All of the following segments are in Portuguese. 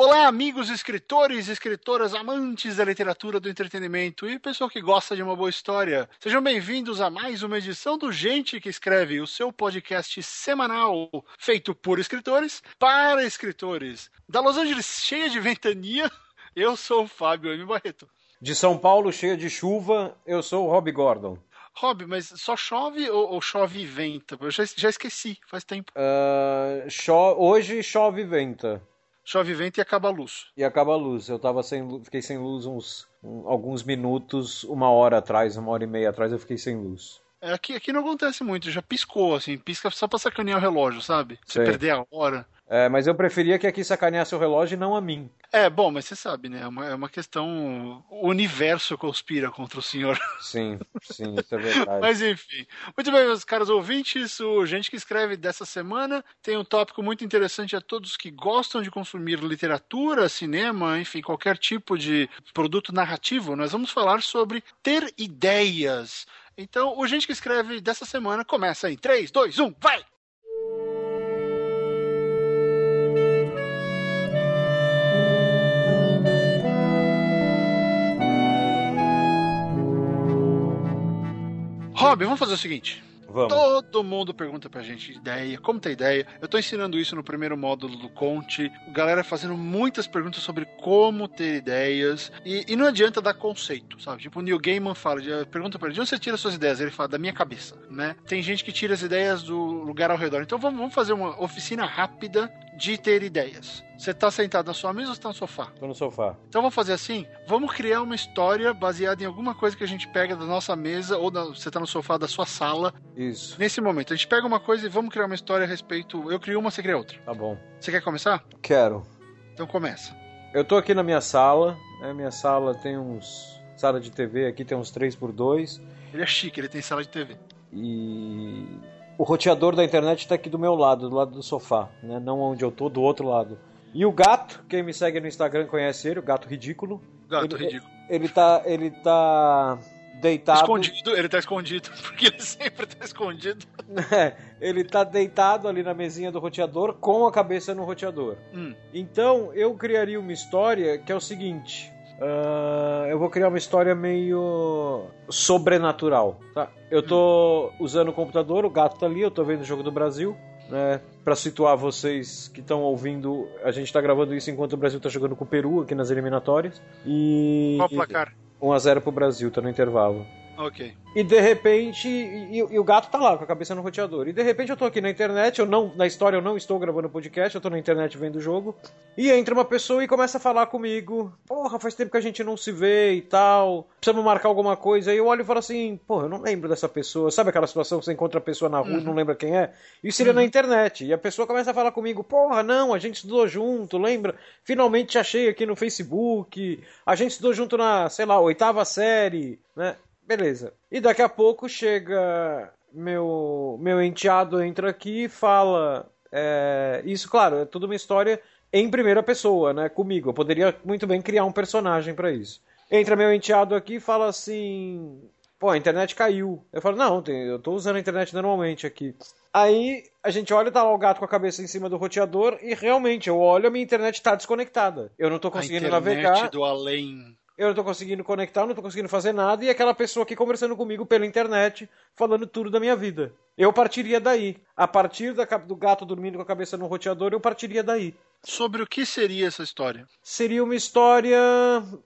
Olá, amigos escritores, escritoras, amantes da literatura do entretenimento e pessoal que gosta de uma boa história. Sejam bem-vindos a mais uma edição do Gente que Escreve, o seu podcast semanal feito por escritores para escritores. Da Los Angeles cheia de ventania, eu sou o Fábio M. Barreto. De São Paulo cheia de chuva, eu sou o Rob Gordon. Rob, mas só chove ou, ou chove e venta? Eu já, já esqueci, faz tempo. Uh, cho hoje chove e venta chove vento e acaba a luz. E acaba a luz. Eu tava sem, fiquei sem luz uns um, alguns minutos, uma hora atrás, uma hora e meia atrás, eu fiquei sem luz. É, aqui, aqui não acontece muito, já piscou, assim, pisca só pra sacanear o relógio, sabe? Você perder a hora. É, mas eu preferia que aqui sacaneasse o relógio e não a mim. É, bom, mas você sabe, né? É uma, é uma questão. O universo conspira contra o senhor. Sim, sim, isso é verdade. mas enfim. Muito bem, meus caros ouvintes, o Gente que Escreve dessa semana tem um tópico muito interessante a todos que gostam de consumir literatura, cinema, enfim, qualquer tipo de produto narrativo. Nós vamos falar sobre ter ideias. Então, o Gente que Escreve dessa semana começa em 3, 2, 1, vai! Rob, vamos fazer o seguinte. Vamos. Todo mundo pergunta pra gente ideia, como ter ideia. Eu tô ensinando isso no primeiro módulo do Conte. Galera fazendo muitas perguntas sobre como ter ideias. E, e não adianta dar conceito, sabe? Tipo, o Neil Gaiman fala, pergunta pra ele, de onde você tira suas ideias? Ele fala, da minha cabeça, né? Tem gente que tira as ideias do lugar ao redor. Então vamos, vamos fazer uma oficina rápida de ter ideias. Você tá sentado na sua mesa ou você tá no sofá? Tô no sofá. Então vamos fazer assim? Vamos criar uma história baseada em alguma coisa que a gente pega da nossa mesa ou da, você tá no sofá da sua sala. Isso. Nesse momento, a gente pega uma coisa e vamos criar uma história a respeito. Eu crio uma, você cria outra. Tá bom. Você quer começar? Quero. Então começa. Eu tô aqui na minha sala. Né? Minha sala tem uns. Sala de TV aqui tem uns 3 por 2 Ele é chique, ele tem sala de TV. E o roteador da internet está aqui do meu lado, do lado do sofá, né? Não onde eu tô, do outro lado. E o gato, quem me segue no Instagram conhece ele, o gato ridículo. Gato ele, ridículo. Ele tá, ele tá deitado. Escondido, ele tá escondido, porque ele sempre tá escondido. É, ele tá deitado ali na mesinha do roteador com a cabeça no roteador. Hum. Então eu criaria uma história que é o seguinte: Uh, eu vou criar uma história meio sobrenatural, tá? Eu tô usando o computador, o gato tá ali, eu tô vendo o jogo do Brasil, né? Para situar vocês que estão ouvindo, a gente tá gravando isso enquanto o Brasil tá jogando com o Peru aqui nas eliminatórias. E Qual o placar? 1 a 0 pro Brasil, tá no intervalo. Ok. E de repente, e, e, o gato tá lá com a cabeça no roteador. E de repente eu tô aqui na internet, eu não, na história eu não estou gravando podcast, eu tô na internet vendo o jogo. E entra uma pessoa e começa a falar comigo: Porra, faz tempo que a gente não se vê e tal. Precisamos marcar alguma coisa. E eu olho e falo assim: Porra, eu não lembro dessa pessoa. Sabe aquela situação que você encontra a pessoa na rua e uhum. não lembra quem é? Isso seria uhum. na internet. E a pessoa começa a falar comigo: Porra, não, a gente estudou junto, lembra? Finalmente te achei aqui no Facebook. A gente estudou junto na, sei lá, oitava série, né? Beleza. E daqui a pouco chega meu meu enteado entra aqui e fala é, isso, claro, é tudo uma história em primeira pessoa, né? Comigo. Eu poderia muito bem criar um personagem para isso. Entra meu enteado aqui e fala assim: pô, a internet caiu. Eu falo: não, eu tô usando a internet normalmente aqui. Aí a gente olha, tá lá o gato com a cabeça em cima do roteador e realmente eu olho, a minha internet tá desconectada. Eu não tô conseguindo a internet navegar. do além eu não tô conseguindo conectar, não tô conseguindo fazer nada, e aquela pessoa aqui conversando comigo pela internet, falando tudo da minha vida. Eu partiria daí. A partir da, do gato dormindo com a cabeça no roteador, eu partiria daí. Sobre o que seria essa história? Seria uma história,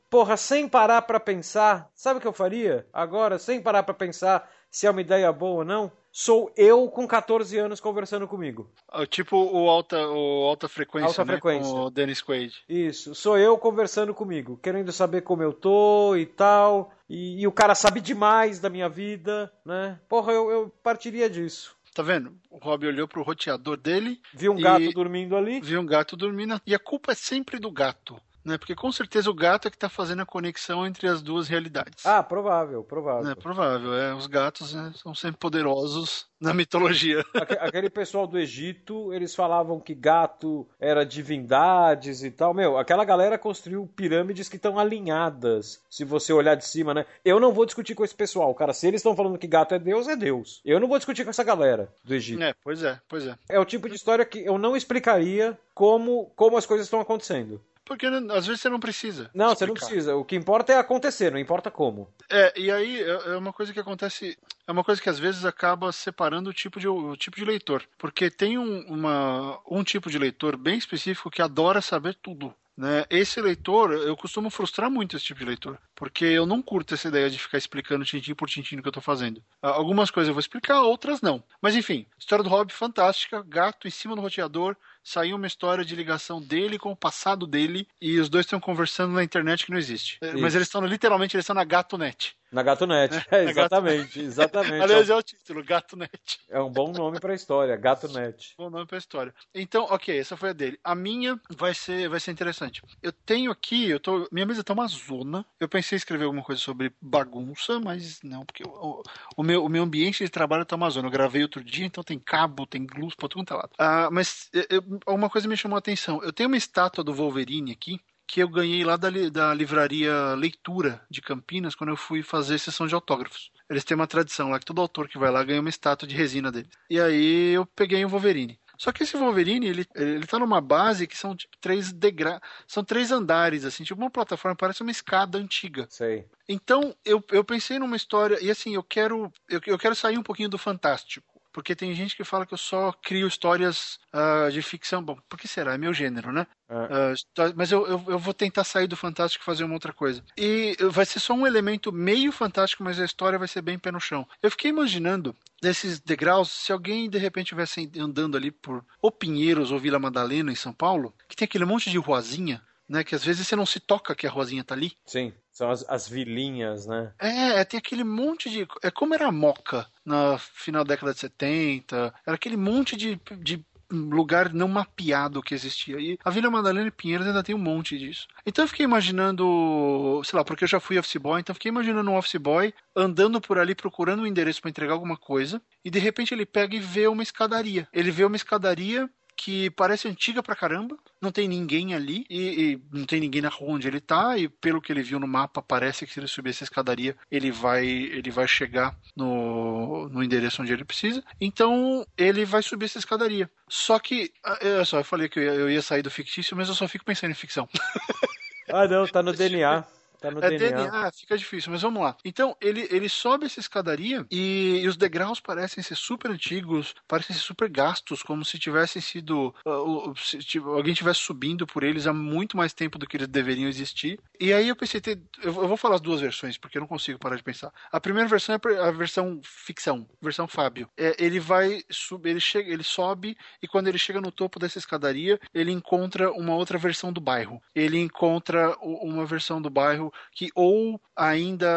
porra, sem parar para pensar. Sabe o que eu faria? Agora, sem parar para pensar se é uma ideia boa ou não? Sou eu com 14 anos conversando comigo. Ah, tipo o alta, o alta frequência, alta né? frequência. com o Dennis Quaid. Isso, sou eu conversando comigo, querendo saber como eu tô e tal. E, e o cara sabe demais da minha vida, né? Porra, eu, eu partiria disso. Tá vendo? O Rob olhou pro roteador dele. Viu um gato dormindo ali. Viu um gato dormindo. E a culpa é sempre do gato né? Porque com certeza o gato é que está fazendo a conexão entre as duas realidades. Ah, provável, provável. É provável, é. Os gatos né, são sempre poderosos na mitologia. Aquele pessoal do Egito, eles falavam que gato era divindades e tal. Meu, aquela galera construiu pirâmides que estão alinhadas, se você olhar de cima, né? Eu não vou discutir com esse pessoal, cara. Se eles estão falando que gato é Deus, é Deus. Eu não vou discutir com essa galera do Egito. É, pois é, pois é. É o tipo de história que eu não explicaria como, como as coisas estão acontecendo. Porque às vezes você não precisa. Não, explicar. você não precisa. O que importa é acontecer, não importa como. É, e aí é, é uma coisa que acontece. É uma coisa que às vezes acaba separando o tipo de, o tipo de leitor. Porque tem um, uma, um tipo de leitor bem específico que adora saber tudo. Né? Esse leitor, eu costumo frustrar muito esse tipo de leitor, porque eu não curto essa ideia de ficar explicando tintim por tintim o que eu estou fazendo. Algumas coisas eu vou explicar, outras não. Mas enfim, história do Hobbit fantástica, gato em cima do roteador, saiu uma história de ligação dele com o passado dele e os dois estão conversando na internet que não existe. Isso. Mas eles estão literalmente eles estão na GatoNet. Na GatoNet, é, exatamente, exatamente. Aliás, é o título, GatoNet. É um bom nome para a história, GatoNet. Bom nome para a história. Então, ok, essa foi a dele. A minha vai ser, vai ser interessante. Eu tenho aqui, eu tô, minha mesa tá uma zona. Eu pensei em escrever alguma coisa sobre bagunça, mas não, porque o, o meu, o meu ambiente de trabalho tá uma zona. Eu gravei outro dia, então tem cabo, tem luz para tudo quanto é lado. Ah, mas eu, uma coisa me chamou a atenção. Eu tenho uma estátua do Wolverine aqui, que eu ganhei lá da, da livraria Leitura de Campinas quando eu fui fazer sessão de autógrafos. Eles têm uma tradição lá que todo autor que vai lá ganha uma estátua de resina dele. E aí eu peguei o Wolverine. Só que esse Wolverine, ele, ele tá numa base que são tipo três degraus, são três andares, assim, tipo uma plataforma, parece uma escada antiga. Sei. Então, eu, eu pensei numa história, e assim, eu quero, eu, eu quero sair um pouquinho do fantástico porque tem gente que fala que eu só crio histórias uh, de ficção. Bom, por que será? É meu gênero, né? É. Uh, mas eu, eu, eu, vou tentar sair do fantástico e fazer uma outra coisa. E vai ser só um elemento meio fantástico, mas a história vai ser bem pé no chão. Eu fiquei imaginando desses degraus, se alguém de repente estivesse andando ali por ou Pinheiros ou Vila Madalena, em São Paulo, que tem aquele monte de ruazinha, né? Que às vezes você não se toca que a ruazinha tá ali. Sim. São as, as vilinhas, né? É, é, tem aquele monte de. É como era a Moca na final da década de 70. Era aquele monte de, de lugar não mapeado que existia. E a Vila Madalena e Pinheiros ainda tem um monte disso. Então eu fiquei imaginando, sei lá, porque eu já fui office boy, então eu fiquei imaginando um office boy andando por ali procurando um endereço para entregar alguma coisa, e de repente ele pega e vê uma escadaria. Ele vê uma escadaria que parece antiga pra caramba, não tem ninguém ali e, e, não tem ninguém na rua onde ele tá e pelo que ele viu no mapa parece que se ele subir essa escadaria ele vai ele vai chegar no, no endereço onde ele precisa. Então ele vai subir essa escadaria. Só que eu só eu falei que eu ia, eu ia sair do fictício, mas eu só fico pensando em ficção. Ah, não, tá no DNA. Tá no é DNA. DNA. fica difícil, mas vamos lá. Então, ele, ele sobe essa escadaria e, e, os degraus parecem ser super antigos, parecem ser super gastos, como se tivessem sido. Uh, se, tipo, alguém estivesse subindo por eles há muito mais tempo do que eles deveriam existir. E aí eu pensei, ter, eu, eu, vou falar as duas versões, porque eu não consigo parar de pensar. A primeira versão é a versão ficção, versão Fábio. É, ele vai subir, ele chega, ele sobe e quando ele chega no topo dessa escadaria, ele encontra uma outra versão do bairro. Ele encontra uma versão do bairro que ou ainda,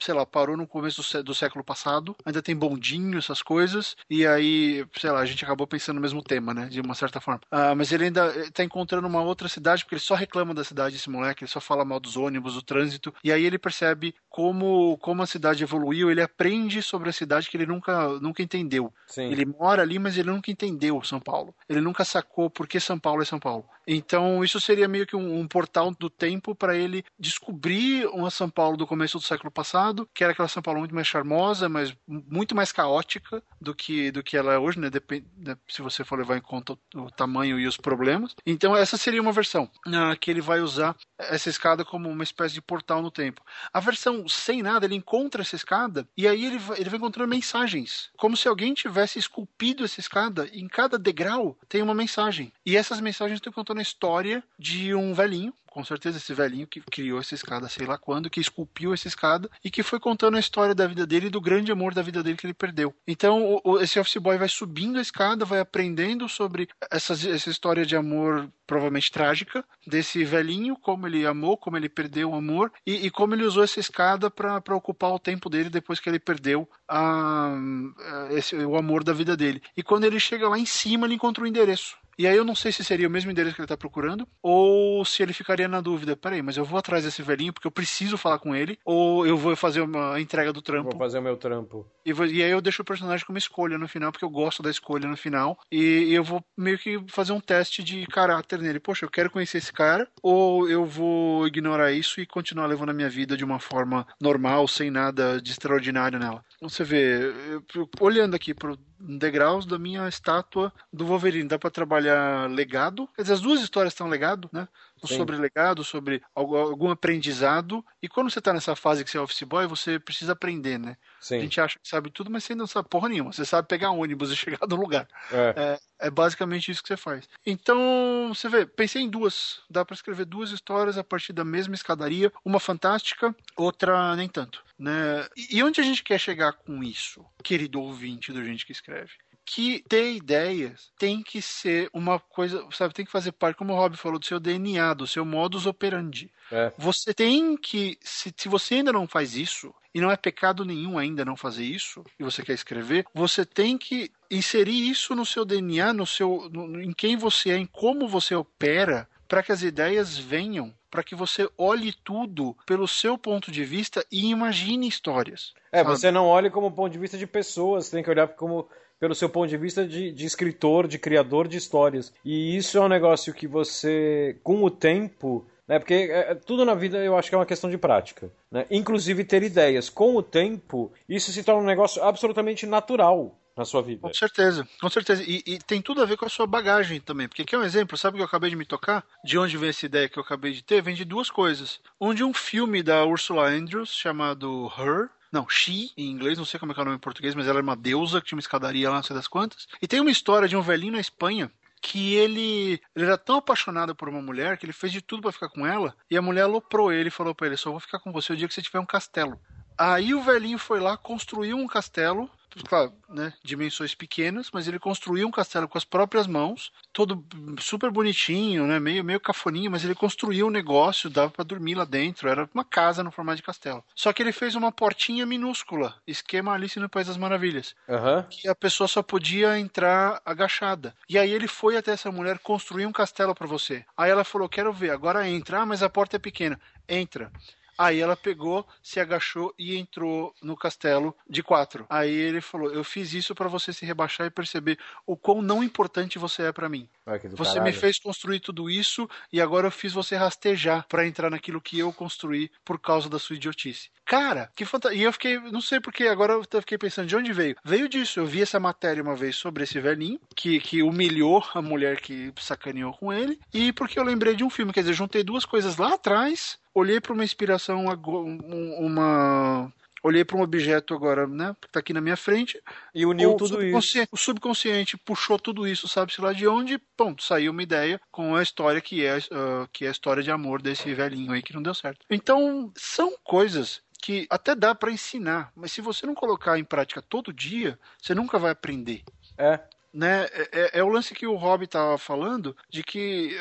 sei lá, parou no começo do, do século passado, ainda tem bondinho, essas coisas, e aí, sei lá, a gente acabou pensando no mesmo tema, né, de uma certa forma. Ah, mas ele ainda está encontrando uma outra cidade, porque ele só reclama da cidade, esse moleque, ele só fala mal dos ônibus, do trânsito, e aí ele percebe como, como a cidade evoluiu, ele aprende sobre a cidade que ele nunca, nunca entendeu. Sim. Ele mora ali, mas ele nunca entendeu São Paulo. Ele nunca sacou por que São Paulo é São Paulo. Então, isso seria meio que um, um portal do tempo para ele descobrir uma São Paulo do começo do século passado, que era aquela São Paulo muito mais charmosa, mas muito mais caótica do que, do que ela é hoje, né? Depende, né? se você for levar em conta o, o, tamanho e os problemas. Então, essa seria uma versão uh, que ele vai usar essa escada como uma espécie de portal no tempo. A versão sem nada, ele encontra essa escada e aí ele vai, ele vai encontrando mensagens, como se alguém tivesse esculpido essa escada em cada degrau tem uma mensagem. E essas mensagens estão contando história de um velhinho, com certeza esse velhinho que criou essa escada, sei lá quando, que esculpiu essa escada e que foi contando a história da vida dele e do grande amor da vida dele que ele perdeu. Então, o, esse office boy vai subindo a escada, vai aprendendo sobre essas, essa história de amor provavelmente trágica desse velhinho, como ele amou, como ele perdeu o amor e, e como ele usou essa escada para ocupar o tempo dele depois que ele perdeu a, a, esse, o amor da vida dele. E quando ele chega lá em cima, ele encontra o um endereço. E aí eu não sei se seria o mesmo endereço que ele está procurando, ou se ele ficaria na dúvida, peraí, mas eu vou atrás desse velhinho porque eu preciso falar com ele, ou eu vou fazer uma entrega do trampo. Vou fazer o meu trampo. E, vou, e aí eu deixo o personagem como escolha no final, porque eu gosto da escolha no final, e, e eu vou meio que fazer um teste de caráter nele. Poxa, eu quero conhecer esse cara, ou eu vou ignorar isso e continuar levando a minha vida de uma forma normal, sem nada de extraordinário nela. Então você vê, eu, olhando aqui pro degraus da minha estátua do Wolverine. Dá para trabalhar legado. Quer dizer, as duas histórias estão legado, né? Sobre legado, sobre algum aprendizado. E quando você tá nessa fase que você é office boy, você precisa aprender, né? Sim. A gente acha que sabe tudo, mas você não sabe porra nenhuma. Você sabe pegar um ônibus e chegar no lugar. É. é, é basicamente isso que você faz. Então, você vê, pensei em duas. Dá para escrever duas histórias a partir da mesma escadaria. Uma fantástica, outra nem tanto. Né? E onde a gente quer chegar com isso, querido ouvinte do Gente que Escreve? que ter ideias tem que ser uma coisa, sabe, tem que fazer parte, como o Rob falou, do seu DNA, do seu modus operandi. É. Você tem que, se, se você ainda não faz isso, e não é pecado nenhum ainda não fazer isso, e você quer escrever, você tem que inserir isso no seu DNA, no seu, no, em quem você é, em como você opera, para que as ideias venham, para que você olhe tudo pelo seu ponto de vista e imagine histórias. É, sabe? você não olhe como ponto de vista de pessoas, você tem que olhar como pelo seu ponto de vista de, de, escritor, de criador de histórias. E isso é um negócio que você, com o tempo. Né, porque é, é tudo na vida eu acho que é uma questão de prática. Né? Inclusive ter ideias. Com o tempo, isso se torna um negócio absolutamente natural na sua vida. Com certeza, com certeza. E, e, tem tudo a ver com a sua bagagem também. Porque aqui é um exemplo, sabe que eu acabei de me tocar? De onde vem essa ideia que eu acabei de ter? Vem de duas coisas. Um de um filme da Ursula Andrews chamado Her, não, She, em inglês, não sei como é, é o nome em português, mas ela era uma deusa que tinha uma escadaria lá, não sei das quantas. E tem uma história de um velhinho na Espanha que ele, ele era tão apaixonado por uma mulher que ele fez de tudo para ficar com ela e a mulher aloprou ele e falou para ele: só vou ficar com você o dia que você tiver um castelo. Aí o velhinho foi lá, construiu um castelo claro, né, dimensões pequenas, mas ele construiu um castelo com as próprias mãos, todo super bonitinho, né, meio meio cafoninho, mas ele construiu um negócio, dava para dormir lá dentro, era uma casa no formato de castelo. Só que ele fez uma portinha minúscula, esquema Alice no País das Maravilhas, uhum. que a pessoa só podia entrar agachada. E aí ele foi até essa mulher construir um castelo para você. Aí ela falou: "Quero ver, agora entra, ah, mas a porta é pequena". Entra. Aí ela pegou, se agachou e entrou no castelo de quatro. Aí ele falou: Eu fiz isso para você se rebaixar e perceber o quão não importante você é para mim. você caralho. me fez construir tudo isso e agora eu fiz você rastejar para entrar naquilo que eu construí por causa da sua idiotice. Cara, que fantasia. E eu fiquei, não sei porque, agora eu fiquei pensando de onde veio. Veio disso. Eu vi essa matéria uma vez sobre esse velhinho que, que humilhou a mulher que sacaneou com ele. E porque eu lembrei de um filme, quer dizer, juntei duas coisas lá atrás olhei para uma inspiração, uma olhei para um objeto agora, né, que está aqui na minha frente e uniu tudo isso. O subconsciente puxou tudo isso, sabe-se lá de onde, ponto, saiu uma ideia com a história que é, uh, que é a história de amor desse velhinho aí que não deu certo. Então, são coisas que até dá para ensinar, mas se você não colocar em prática todo dia, você nunca vai aprender. É né, é, é, é, o lance que o Rob tava falando, de que,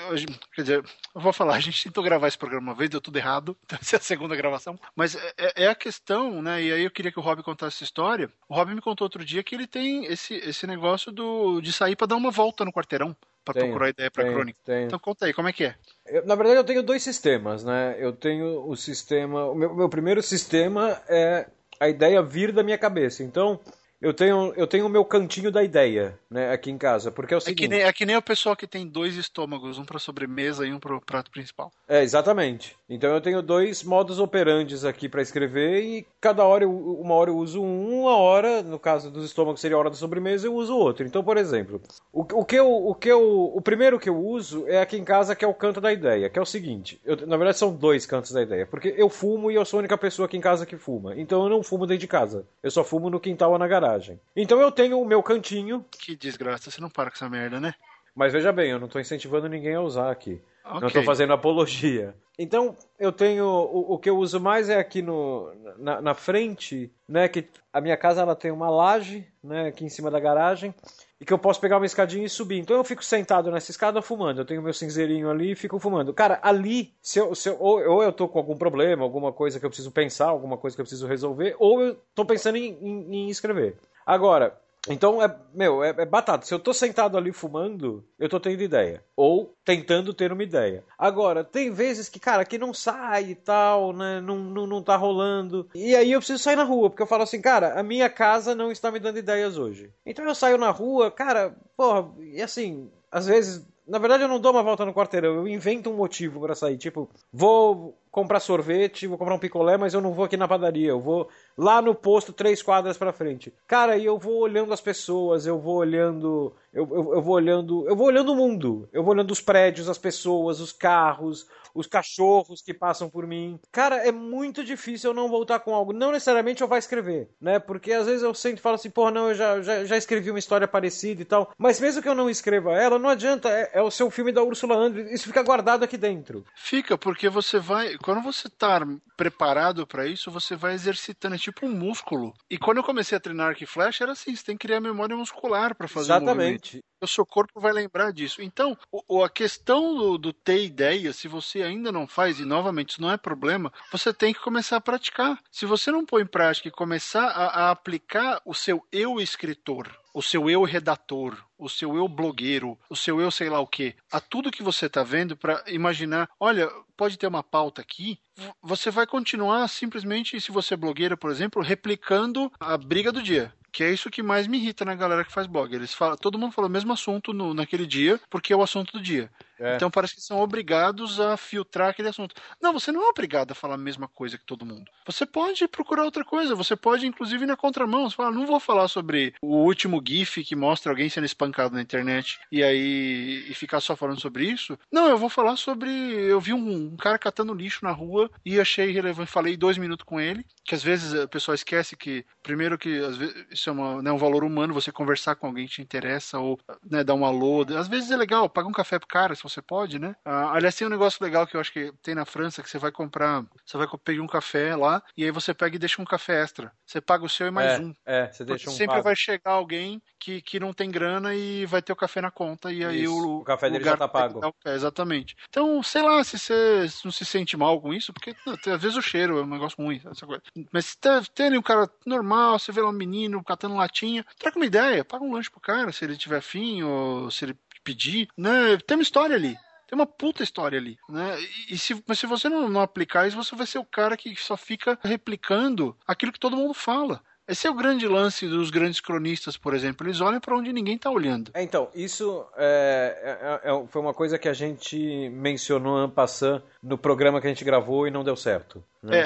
quer dizer, eu vou falar, a gente tentou gravar esse programa uma vez, deu tudo errado, então essa é a segunda gravação, mas é, é, é, a questão, né, e aí eu queria que o Rob contasse essa história, o Rob me contou outro dia que ele tem esse, esse negócio do, de sair para dar uma volta no quarteirão, para procurar ideia para crônica. Tenho. Então conta aí, como é que é? Eu, na verdade eu tenho dois sistemas, né, eu tenho o sistema, o meu, meu primeiro sistema é a ideia vir da minha cabeça, então eu tenho eu tenho o meu cantinho da ideia, né, aqui em casa, porque é o seguinte... É que nem, é que nem o pessoal que tem dois estômagos, um para sobremesa e um para o prato principal. É, exatamente. Então eu tenho dois modos operantes aqui para escrever e cada hora, eu, uma hora eu uso um, uma hora, no caso dos estômagos seria a hora da sobremesa, eu uso outro. Então, por exemplo, o, o que eu, o que eu, o primeiro que eu uso é aqui em casa que é o canto da ideia, que é o seguinte, eu, na verdade são dois cantos da ideia, porque eu fumo e eu sou a única pessoa aqui em casa que fuma. Então eu não fumo dentro de casa. Eu só fumo no quintal ou na garagem garagem. Então eu tenho o meu cantinho. Que desgraça, você não para com essa merda, né? Mas veja bem, eu não estou incentivando ninguém a usar aqui. Okay. Não estou fazendo apologia. Então, eu tenho. O, o, que eu uso mais é aqui no, na, na, frente, né? Que a minha casa ela tem uma laje, né? Aqui em cima da garagem. E que eu posso pegar uma escadinha e subir. Então eu fico sentado nessa escada fumando. Eu tenho meu cinzeirinho ali e fico fumando. Cara, ali, se eu, se eu, ou, ou, eu tô com algum problema, alguma coisa que eu preciso pensar, alguma coisa que eu preciso resolver, ou eu tô pensando em, em, em escrever. Agora, então, é, meu, é, é, batata. Se eu tô sentado ali fumando, eu tô tendo ideia. Ou tentando ter uma ideia. Agora, tem vezes que, cara, que não sai e tal, né? Não, não, não tá rolando. E aí eu preciso sair na rua, porque eu falo assim, cara, a minha casa não está me dando ideias hoje. Então eu saio na rua, cara, porra, e assim, às vezes na verdade, eu não dou uma volta no quarteirão, eu invento um motivo para sair. Tipo, vou comprar sorvete, vou comprar um picolé, mas eu não vou aqui na padaria, eu vou lá no posto três quadras para frente. Cara, e eu vou olhando as pessoas, eu vou olhando, eu, eu, eu, vou olhando, eu vou olhando o mundo, eu vou olhando os prédios, as pessoas, os carros, os cachorros que passam por mim. Cara, é muito difícil eu não voltar com algo. Não necessariamente eu vou escrever, né? Porque às vezes eu sempre falo assim, pô, não, eu já, já, já escrevi uma história parecida e tal. Mas mesmo que eu não escreva ela, não adianta. É, é o seu filme da Ursula Andress. Isso fica guardado aqui dentro. Fica, porque você vai. Quando você tá preparado para isso, você vai exercitando. É tipo um músculo. E quando eu comecei a treinar arco e flecha, era assim: você tem que criar memória muscular para fazer Exatamente. o o seu corpo vai lembrar disso. Então, o, a questão do, do, ter ideia, se você ainda não faz, e novamente isso não é problema, você tem que começar a praticar. Se você não põe em prática e começar a, a aplicar o seu eu escritor, o seu eu redator, o seu eu blogueiro, o seu eu sei lá o que, a tudo que você está vendo para imaginar, olha, pode ter uma pauta aqui, você vai continuar simplesmente, se você é blogueira, por exemplo, replicando a briga do dia que é isso que mais me irrita na galera que faz blog. Eles falam, todo mundo falou o mesmo assunto no, naquele dia, porque é o assunto do dia. É. Então parece que são obrigados a filtrar aquele assunto. Não, você não é obrigado a falar a mesma coisa que todo mundo. Você pode procurar outra coisa. Você pode, inclusive, ir na contramão. Você fala, não vou falar sobre o último GIF que mostra alguém sendo espancado na internet e aí e ficar só falando sobre isso. Não, eu vou falar sobre. Eu vi um, um cara catando lixo na rua e achei relevante. Falei dois minutos com ele. Que às vezes o pessoal esquece que, primeiro, que às vezes isso é uma, né, um valor humano, você conversar com alguém que te interessa ou né, dar um alô. Às vezes é legal, pagar um café pro cara, se você pode, né? Ah, aliás, tem um negócio legal que eu acho que tem na França, que você vai comprar, você vai pegar um café lá, e aí você pega e deixa um café extra. Você paga o seu e mais é, um. É, você deixa um Sempre pago. vai chegar alguém que, que não tem grana e vai ter o café na conta, e aí o, o café dele já tá pago. Café, exatamente. Então, sei lá, se você não se sente mal com isso, porque às vezes o cheiro é um negócio ruim, essa coisa. Mas se tá, tem um cara normal, você vê lá um menino catando latinha, troca uma ideia, paga um lanche pro cara, se ele tiver fim, ou se ele pedir, né? Tem uma história ali. Tem uma puta história ali, né? E se, mas se você não, não aplicar isso, você vai ser o cara que só fica replicando aquilo que todo mundo fala. Esse é o grande lance dos grandes cronistas, por exemplo. Eles olham para onde ninguém está olhando. É, então, isso é, é, é, foi uma coisa que a gente mencionou en passant no programa que a gente gravou e não deu certo. Né?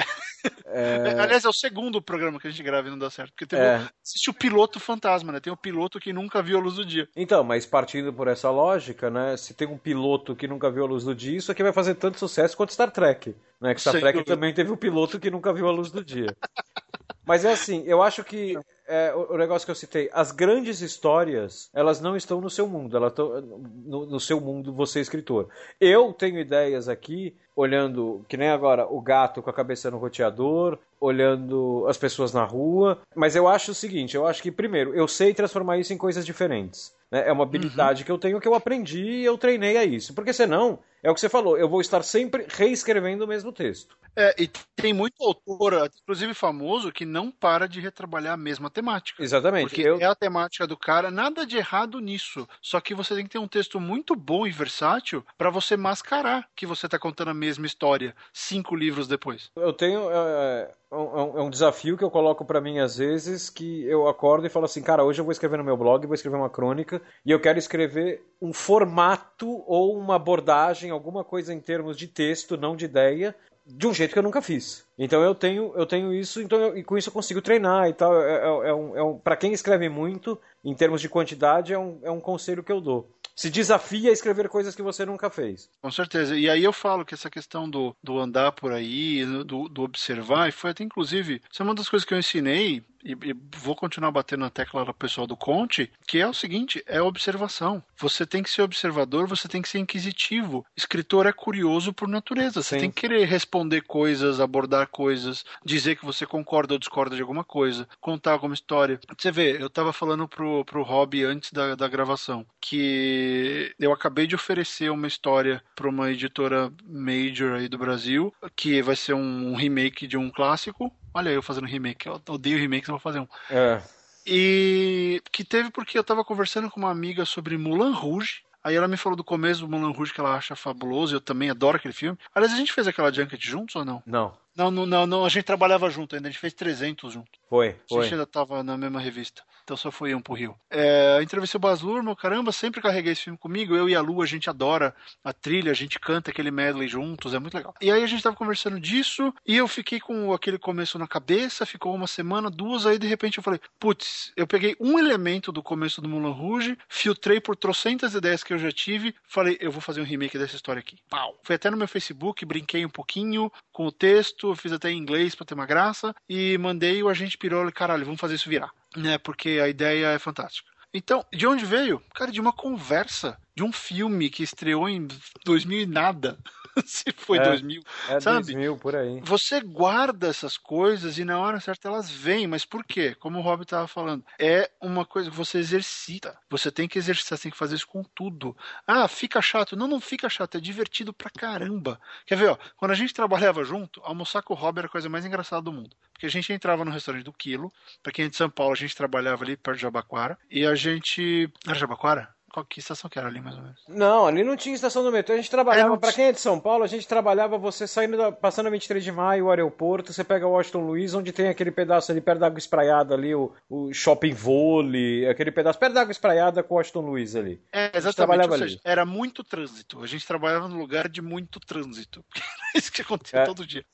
É. Aliás, é o segundo programa que a gente grava e não deu certo. Porque tem é. o, existe o piloto fantasma, né? Tem o piloto que nunca viu a luz do dia. Então, mas partindo por essa lógica, né? Se tem um piloto que nunca viu a luz do dia, isso aqui vai fazer tanto sucesso quanto Star Trek. Né? Que Star Sem Trek dúvida. também teve o um piloto que nunca viu a luz do dia. Mas é assim, eu acho que é, o, negócio que eu citei, as grandes histórias, elas não estão no seu mundo, elas estão no, no, seu mundo, você escritor. Eu tenho ideias aqui, olhando, que nem agora, o gato com a cabeça no roteador, olhando as pessoas na rua, mas eu acho o seguinte, eu acho que, primeiro, eu sei transformar isso em coisas diferentes. Né? É uma habilidade uhum. que eu tenho que eu aprendi e eu treinei a isso. Porque senão, é o que você falou, eu vou estar sempre reescrevendo o mesmo texto. É, e tem muito autor, inclusive famoso, que não para de retrabalhar a mesma temática. Exatamente. Porque eu... é a temática do cara, nada de errado nisso. Só que você tem que ter um texto muito bom e versátil para você mascarar que você está contando a mesma história cinco livros depois. Eu tenho. É, um, é um desafio que eu coloco para mim às vezes, que eu acordo e falo assim, cara, hoje eu vou escrever no meu blog, vou escrever uma crônica, e eu quero escrever um formato ou uma abordagem, alguma coisa em termos de texto, não de ideia, de um jeito que eu nunca fiz. Então eu tenho, eu tenho isso, então eu, e com isso eu consigo treinar e tal. É, é, é um, é um, para quem escreve muito, em termos de quantidade, é um, é um conselho que eu dou se desafia a escrever coisas que você nunca fez. Com certeza. E aí eu falo que essa questão do, do andar por aí, do, do observar, e foi até inclusive, isso é uma das coisas que eu ensinei e, e, vou continuar batendo na tecla do pessoal do Conte, que é o seguinte: é observação. Você tem que ser observador, você tem que ser inquisitivo. Escritor é curioso por natureza. Você Sim. tem que querer responder coisas, abordar coisas, dizer que você concorda ou discorda de alguma coisa, contar alguma história. Você vê, eu estava falando pro, pro Rob antes da, da gravação que eu acabei de oferecer uma história para uma editora major aí do Brasil, que vai ser um remake de um clássico Olha eu fazendo remake. Eu odeio remake, eu vou fazer um. É. E que teve porque eu tava conversando com uma amiga sobre Mulan Rouge. Aí ela me falou do começo do Mulan Rouge que ela acha fabuloso. Eu também adoro aquele filme. Aliás, a gente fez aquela junket juntos ou não? Não. Não, não, não, não, a gente trabalhava junto ainda, a gente fez 300 junto. Foi, foi. A gente ainda tava na mesma revista. Então só foi um pro Rio. É, entrevistei o Baz Luhrmann, caramba, sempre carreguei esse filme comigo. Eu e a Lu, a gente adora a trilha, a gente canta aquele medley juntos, é muito legal. E aí a gente tava conversando disso e eu fiquei com aquele começo na cabeça, ficou uma semana, duas, aí de repente eu falei, putz, eu peguei um elemento do começo do Mulan Rouge, filtrei por trocentas ideias que eu já tive, falei, eu vou fazer um remake dessa história aqui. Pau. Fui até no meu Facebook, brinquei um pouquinho com o texto, fiz até em inglês pra ter uma graça e mandei o agente pirou e caralho, vamos fazer isso virar né? Porque a ideia é fantástica. Então, de onde veio? Cara, de uma conversa, de um filme que estreou em 2000 e nada. Se foi é, 2000, é sabe? 2000 por aí. Você guarda essas coisas e na hora certa elas vêm, mas por quê? Como o Rob estava falando, é uma coisa que você exercita. Você tem que exercitar, você tem que fazer isso com tudo. Ah, fica chato. Não, não fica chato, é divertido pra caramba. Quer ver, ó? Quando a gente trabalhava junto, almoçar com o Rob era a coisa mais engraçada do mundo. Porque a gente entrava no restaurante do Quilo, pra quem é de São Paulo, a gente trabalhava ali perto de Jabaquara, e a gente. Era Jabaquara? Qual que estação que era ali, mais ou menos? Não, ali não tinha estação do metrô. A gente trabalhava, é, para quem é de São Paulo, a gente trabalhava você saindo, da, passando a 23 de maio, o aeroporto, você pega o Washington Luiz, onde tem aquele pedaço ali perto da água espraiada ali, o, o shopping vôlei, aquele pedaço perto da água espraiada com o Washington Luiz ali. É, exatamente. Trabalhava seja, ali. Era muito trânsito. A gente trabalhava num lugar de muito trânsito. é isso que acontecia é. todo dia.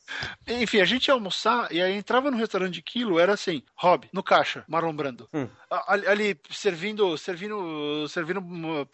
Enfim, a gente ia almoçar e aí entrava no restaurante de quilo, era assim, Rob, no caixa, Marlon Brando. Hum. Ali, ali, servindo, servindo, servindo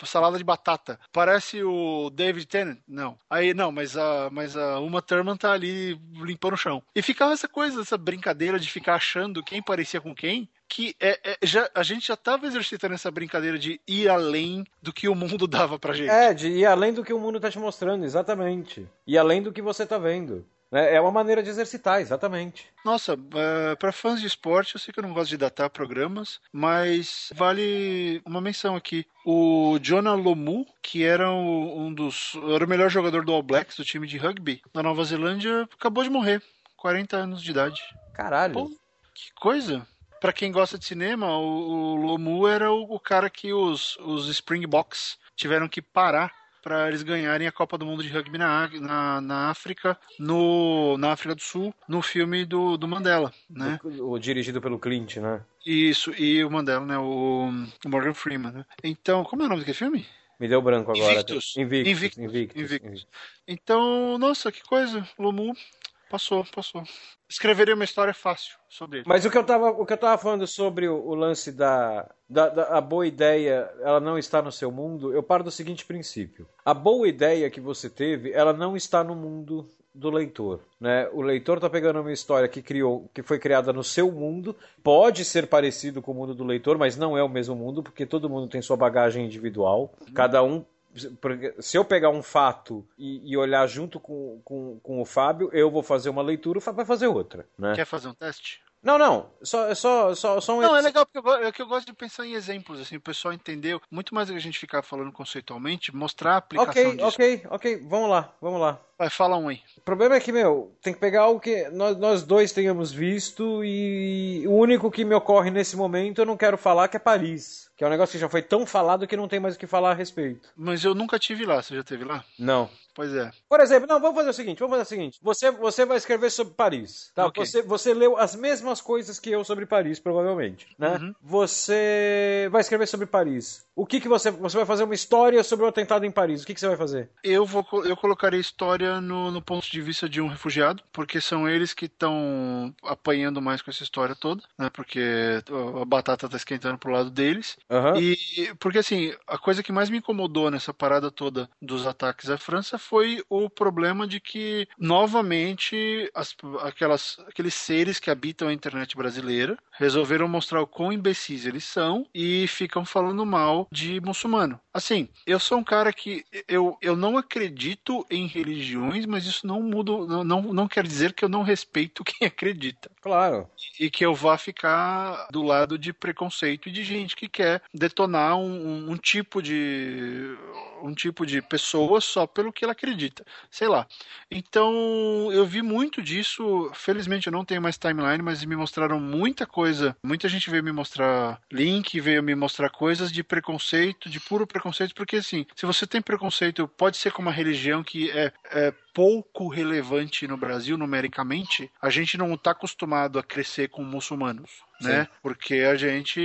salada de batata. Parece o David Tennant? Não. Aí, não, mas a, mas a Uma Thurman tá ali limpando o chão. E ficava essa coisa, essa brincadeira de ficar achando quem parecia com quem, que é, é, já, a gente já estava exercitando essa brincadeira de ir além do que o mundo dava pra gente. É, de ir além do que o mundo tá te mostrando, exatamente. E além do que você tá vendo. É, é uma maneira de exercitar, exatamente. Nossa, uh, para fãs de esporte, eu sei que eu não gosto de datar programas, mas vale uma menção aqui. O Jonah Lomu, que era um dos. era o melhor jogador do All Blacks, do time de rugby, da Nova Zelândia, acabou de morrer. 40 anos de idade. Caralho. Pô, que coisa. Para quem gosta de cinema, o, o Lomu era o, o cara que os, os Springboks tiveram que parar para eles ganharem a Copa do Mundo de Rugby na, na, na, África, no, na África do Sul, no filme do, do Mandela, né? O, o dirigido pelo Clint, né? Isso, e o Mandela, né? O, o Morgan Freeman, né? Então, como é o nome daquele filme? Me deu branco agora. Invictus. Invictus. Invictus. Invictus. Invictus. Então, nossa, que coisa. Lomu passou, passou. Escreveria uma história fácil sobre ele. Mas o que eu tava, o que eu tava falando sobre o, o lance da, da, da, a boa ideia, ela não está no seu mundo, eu paro do seguinte princípio. A boa ideia que você teve, ela não está no mundo do leitor, né? O leitor está pegando uma história que criou, que foi criada no seu mundo, pode ser parecido com o mundo do leitor, mas não é o mesmo mundo, porque todo mundo tem sua bagagem individual. Cada um se eu pegar um fato e, e olhar junto com, com, com, o Fábio, eu vou fazer uma leitura, o Fábio vai fazer outra. Né? Quer fazer um teste? Não, não. Só, só, só, só um Não, é legal porque eu, é que eu gosto de pensar em exemplos, assim, o pessoal entendeu. Muito mais do que a gente ficar falando conceitualmente, mostrar a aplicação Ok, disso. ok, ok. Vamos lá, vamos lá. Vai, fala um aí. O problema é que, meu, tem que pegar algo que nós, nós dois tenhamos visto e o único que me ocorre nesse momento eu não quero falar que é Paris. Que é um negócio que já foi tão falado que não tem mais o que falar a respeito. Mas eu nunca tive lá, você já teve lá? Não. Pois é. Por exemplo, não, vamos fazer o seguinte, vamos fazer o seguinte. Você, você vai escrever sobre Paris, tá? Okay. Você, você leu as mesmas coisas que eu sobre Paris, provavelmente, né? Uhum. Você vai escrever sobre Paris. O que que você... Você vai fazer uma história sobre o atentado em Paris. O que que você vai fazer? Eu vou... Eu colocaria história no, no ponto de vista de um refugiado, porque são eles que estão apanhando mais com essa história toda, né? Porque a batata tá esquentando pro lado deles. Uhum. E... Porque, assim, a coisa que mais me incomodou nessa parada toda dos ataques à França foi o problema de que, novamente, as, aquelas, aqueles seres que habitam a internet brasileira resolveram mostrar o quão imbecis eles são e ficam falando mal de muçulmano. Assim, eu sou um cara que eu, eu não acredito em religiões, mas isso não muda, não, não quer dizer que eu não respeito quem acredita. Claro. E que eu vá ficar do lado de preconceito e de gente que quer detonar um, um, um tipo de um tipo de pessoa só pelo que ela acredita. Sei lá. Então, eu vi muito disso. Felizmente eu não tenho mais timeline, mas me mostraram muita coisa. Muita gente veio me mostrar link, veio me mostrar coisas de preconceito, de puro preconceito, porque assim, se você tem preconceito, pode ser com uma religião que é, é pouco relevante no Brasil numericamente, a gente não está acostumado a crescer com muçulmanos. Né? Porque a gente.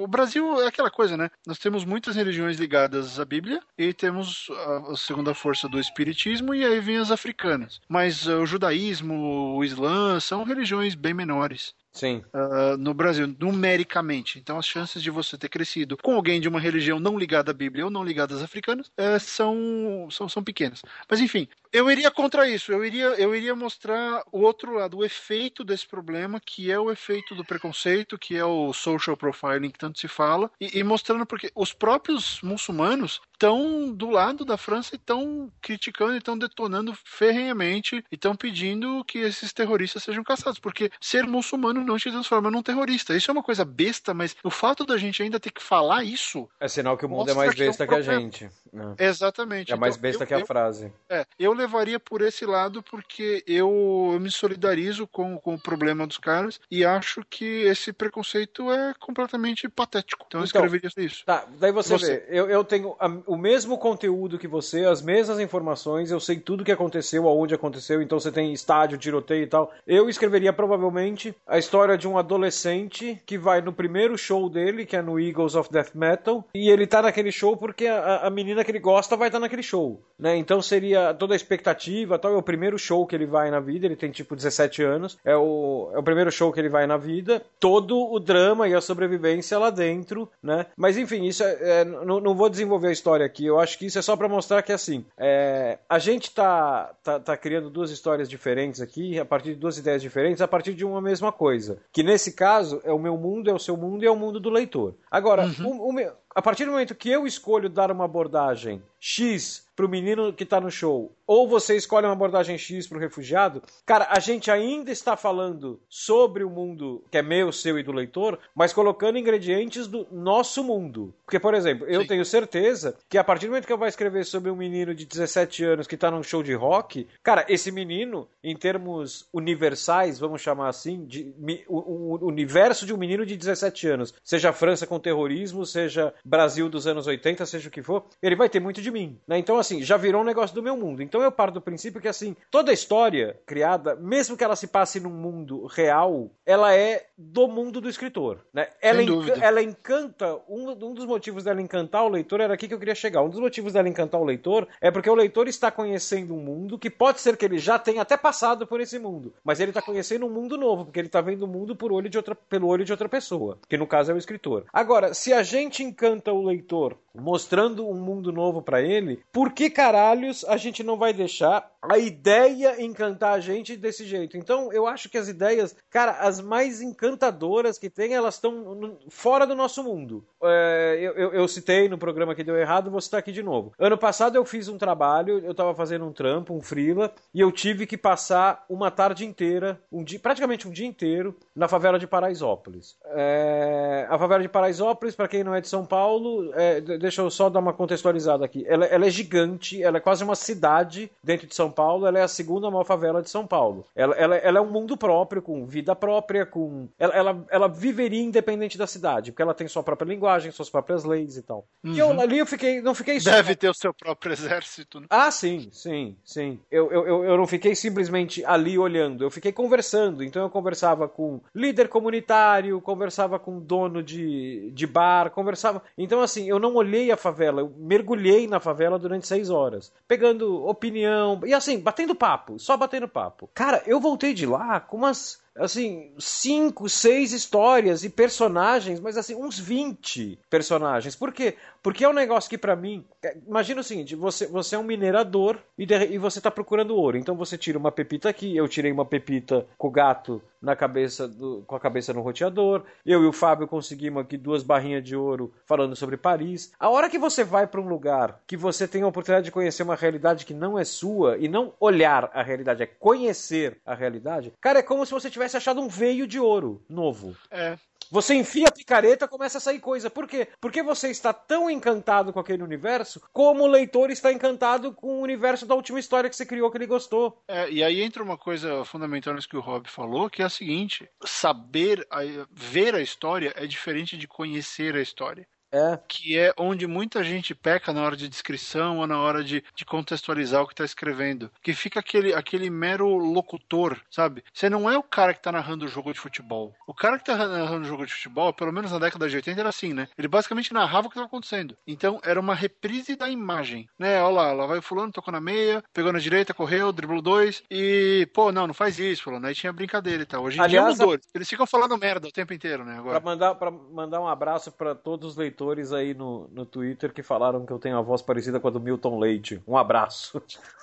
O Brasil é aquela coisa, né? Nós temos muitas religiões ligadas à Bíblia e temos a segunda força do Espiritismo e aí vem as africanas. Mas uh, o judaísmo, o Islã são religiões bem menores. Sim. Uh, no Brasil, numericamente. Então, as chances de você ter crescido com alguém de uma religião não ligada à Bíblia ou não ligada às africanas uh, são, são, são pequenas. Mas, enfim, eu iria contra isso. Eu iria, eu iria mostrar o outro lado, o efeito desse problema, que é o efeito do preconceito, que é o social profiling que tanto se fala, e, e mostrando porque os próprios muçulmanos estão do lado da França e estão criticando e estão detonando ferrenhamente e estão pedindo que esses terroristas sejam caçados, porque ser muçulmano não te transforma num terrorista. Isso é uma coisa besta, mas o fato da gente ainda ter que falar isso. É sinal que o mundo é mais besta que, é um que a gente. É. Exatamente. É mais então, besta eu, que a eu, frase. É, eu levaria por esse lado porque eu me solidarizo com, com o problema dos caras e acho que esse preconceito é completamente patético. Então, então eu escreveria isso. Tá, daí você, você. vê, eu, eu tenho a, o mesmo conteúdo que você, as mesmas informações, eu sei tudo que aconteceu, aonde aconteceu, então você tem estádio, tiroteio e tal. Eu escreveria provavelmente a história de um adolescente que vai no primeiro show dele, que é no Eagles of Death Metal, e ele tá naquele show porque a, a menina que ele gosta vai estar tá naquele show, né? Então seria toda a expectativa, tal, é o primeiro show que ele vai na vida, ele tem tipo 17 anos, é o, é o primeiro show que ele vai na vida, todo o drama e a sobrevivência lá dentro, né? Mas enfim, isso é, é não, não, vou desenvolver a história aqui, eu acho que isso é só para mostrar que assim, é, a gente tá, tá, tá criando duas histórias diferentes aqui, a partir de duas ideias diferentes, a partir de uma mesma coisa, que nesse caso é o meu mundo, é o seu mundo e é o mundo do leitor. Agora, uhum. o, o, a partir do momento que eu escolho dar uma abordagem X pro menino que tá no show, ou você escolhe uma abordagem X pro refugiado, cara, a gente ainda está falando sobre o mundo que é meu, seu e do leitor, mas colocando ingredientes do nosso mundo. Porque, por exemplo, eu Sim. tenho certeza que a partir do momento que eu vou escrever sobre um menino de 17 anos que tá num show de rock, cara, esse menino, em termos universais, vamos chamar assim, de, o, o universo de um menino de 17 anos, seja a França com terrorismo, seja Brasil dos anos 80, seja o que for, ele vai ter muito de mim, né? Então, assim, já virou um negócio do meu mundo. Então eu paro do princípio que, assim, toda história criada, mesmo que ela se passe num mundo real, ela é do mundo do escritor, né? Ela, enca ela encanta, um, um dos motivos dela encantar o leitor era aqui que eu queria chegar. Um dos motivos dela encantar o leitor é porque o leitor está conhecendo um mundo que pode ser que ele já tenha até passado por esse mundo, mas ele está conhecendo um mundo novo, porque ele está vendo o mundo por olho de outra, pelo olho de outra pessoa, que no caso é o escritor. Agora, se a gente encanta o leitor mostrando um mundo novo para ele, por que caralhos a gente não vai deixar a ideia encantar a gente desse jeito? Então, eu acho que as ideias, cara, as mais encantadoras que tem, elas estão fora do nosso mundo. É, eu, eu, eu, citei no programa que deu errado, vou citar aqui de novo. Ano passado eu fiz um trabalho, eu tava fazendo um trampo, um freela, e eu tive que passar uma tarde inteira, um dia, praticamente um dia inteiro, na favela de Paraisópolis. É, a favela de Paraisópolis, para quem não é de São Paulo, é, deixa eu só dar uma contextualizada aqui. Ela, ela, é gigante, ela é quase uma cidade dentro de São Paulo, ela é a segunda maior favela de São Paulo. Ela, ela, ela é um mundo próprio, com vida própria, com. Ela, ela, ela viveria independente da cidade, porque ela tem sua própria linguagem, suas próprias leis e tal. Uhum. E eu ali eu fiquei. Não fiquei Deve ter o seu próprio exército, né? Ah, sim, sim, sim. Eu, eu, eu não fiquei simplesmente ali olhando, eu fiquei conversando. Então eu conversava com líder comunitário, conversava com dono de, de bar, conversava. Então, assim, eu não olhei a favela, eu mergulhei na favela durante seis horas, pegando opinião e assim, batendo papo, só batendo papo. Cara, eu voltei de lá com umas assim, cinco, seis histórias e personagens, mas assim, uns 20 personagens. Por quê? Porque é um negócio que para mim, é, imagina o seguinte, você, você é um minerador e, de, e você tá procurando ouro. Então você tira uma pepita aqui, eu tirei uma pepita com o gato na cabeça do, com a cabeça no roteador. Eu e o Fábio conseguimos aqui duas barrinhas de ouro falando sobre Paris. A hora que você vai para um lugar que você tem a oportunidade de conhecer uma realidade que não é sua e não olhar a realidade, é conhecer a realidade, cara, é como se você tivesse achado um veio de ouro novo. É. Você enfia a picareta, começa a sair coisa. Por quê? Porque você está tão encantado com aquele universo, como o leitor está encantado com o universo da última história que você criou que ele gostou. É, e aí entra uma coisa fundamental nisso que o Rob falou, que é a seguinte: saber, ver a história é diferente de conhecer a história. É. Que é onde muita gente peca na hora de descrição ou na hora de, de contextualizar o que está escrevendo. Que fica aquele, aquele mero locutor, sabe? Você não é o cara que está narrando o jogo de futebol. O cara que está narrando o jogo de futebol, pelo menos na década de 80, era assim, né? Ele basicamente narrava o que estava acontecendo. Então era uma reprise da imagem, né? Olha lá, lá vai o fulano, tocou na meia, pegou na direita, correu, driblou dois e, pô, não, não faz isso, fulano. Aí tinha brincadeira e tal. Hoje em Aliás, dia mudou. A... Eles ficam falando merda o tempo inteiro, né? Agora. Pra mandar, pra mandar um abraço para todos os leitores aí no, no Twitter que falaram que eu tenho a voz parecida com a do Milton Leite. Um abraço.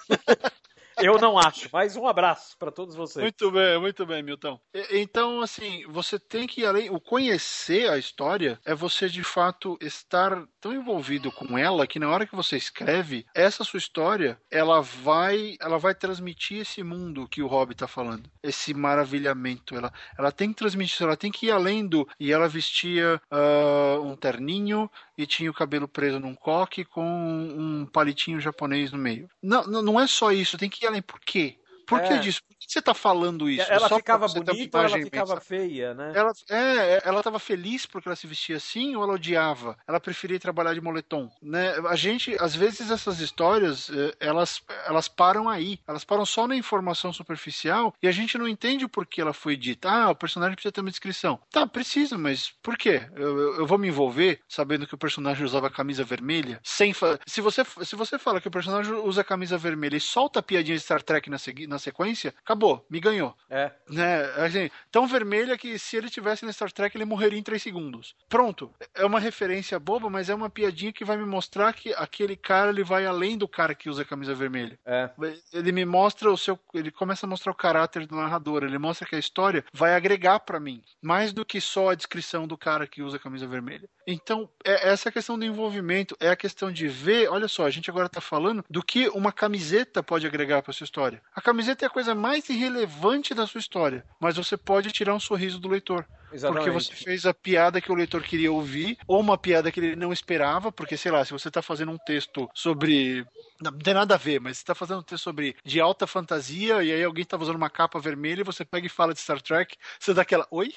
Eu não acho, mas um abraço para todos vocês. Muito bem, muito bem, Milton. Então, assim, você tem que além, o conhecer a história é você de fato estar tão envolvido com ela que na hora que você escreve essa sua história, ela vai, ela vai transmitir esse mundo que o Rob está falando, esse maravilhamento. Ela, ela tem que transmitir, ela tem que ir além do e ela vestia uh, um terninho e tinha o cabelo preso num coque com um palitinho japonês no meio. Não, não é só isso, tem que ir além. Por quê? Por que é. disso? Por que você está falando isso? Ela Só ficava bonita ou ela ficava feia, né? Ela, é, ela estava feliz porque ela se vestia assim ou ela odiava? Ela preferia trabalhar de moletom, né? A gente, às vezes, essas histórias, eh, elas, elas param aí. Elas param só na informação superficial e a gente não entende o porquê ela foi dita. Ah, o personagem precisa ter uma descrição. Tá, precisa, mas por quê? Eu, eu vou me envolver sabendo que o personagem usava camisa vermelha? Sem se, você, se você fala que o personagem usa camisa vermelha e solta a piadinha de Star Trek na, na sequência, acabou, me ganhou. É. Né? Assim, tão vermelha que se ele tivesse no Star Trek, ele morreria em 3 segundos. Pronto. É uma referência boba, mas é uma piadinha que vai me mostrar que aquele cara ele vai além do cara que usa a camisa vermelha. É. Ele me mostra o seu. Ele começa a mostrar o caráter do narrador. Ele mostra que a história vai agregar para mim. Mais do que só a descrição do cara que usa a camisa vermelha. Então, é essa questão do envolvimento, é a questão de ver. Olha só, a gente agora tá falando do que uma camiseta pode agregar para sua história. A camiseta é a coisa mais irrelevante da sua história, mas você pode tirar um sorriso do leitor. Exatamente. Porque você fez a piada que o leitor queria ouvir, ou uma piada que ele não esperava, porque, sei lá, se você está fazendo um texto sobre. Não, não tem nada a ver, mas você está fazendo um texto sobre de alta fantasia, e aí alguém está usando uma capa vermelha e você pega e fala de Star Trek, você dá aquela. Oi?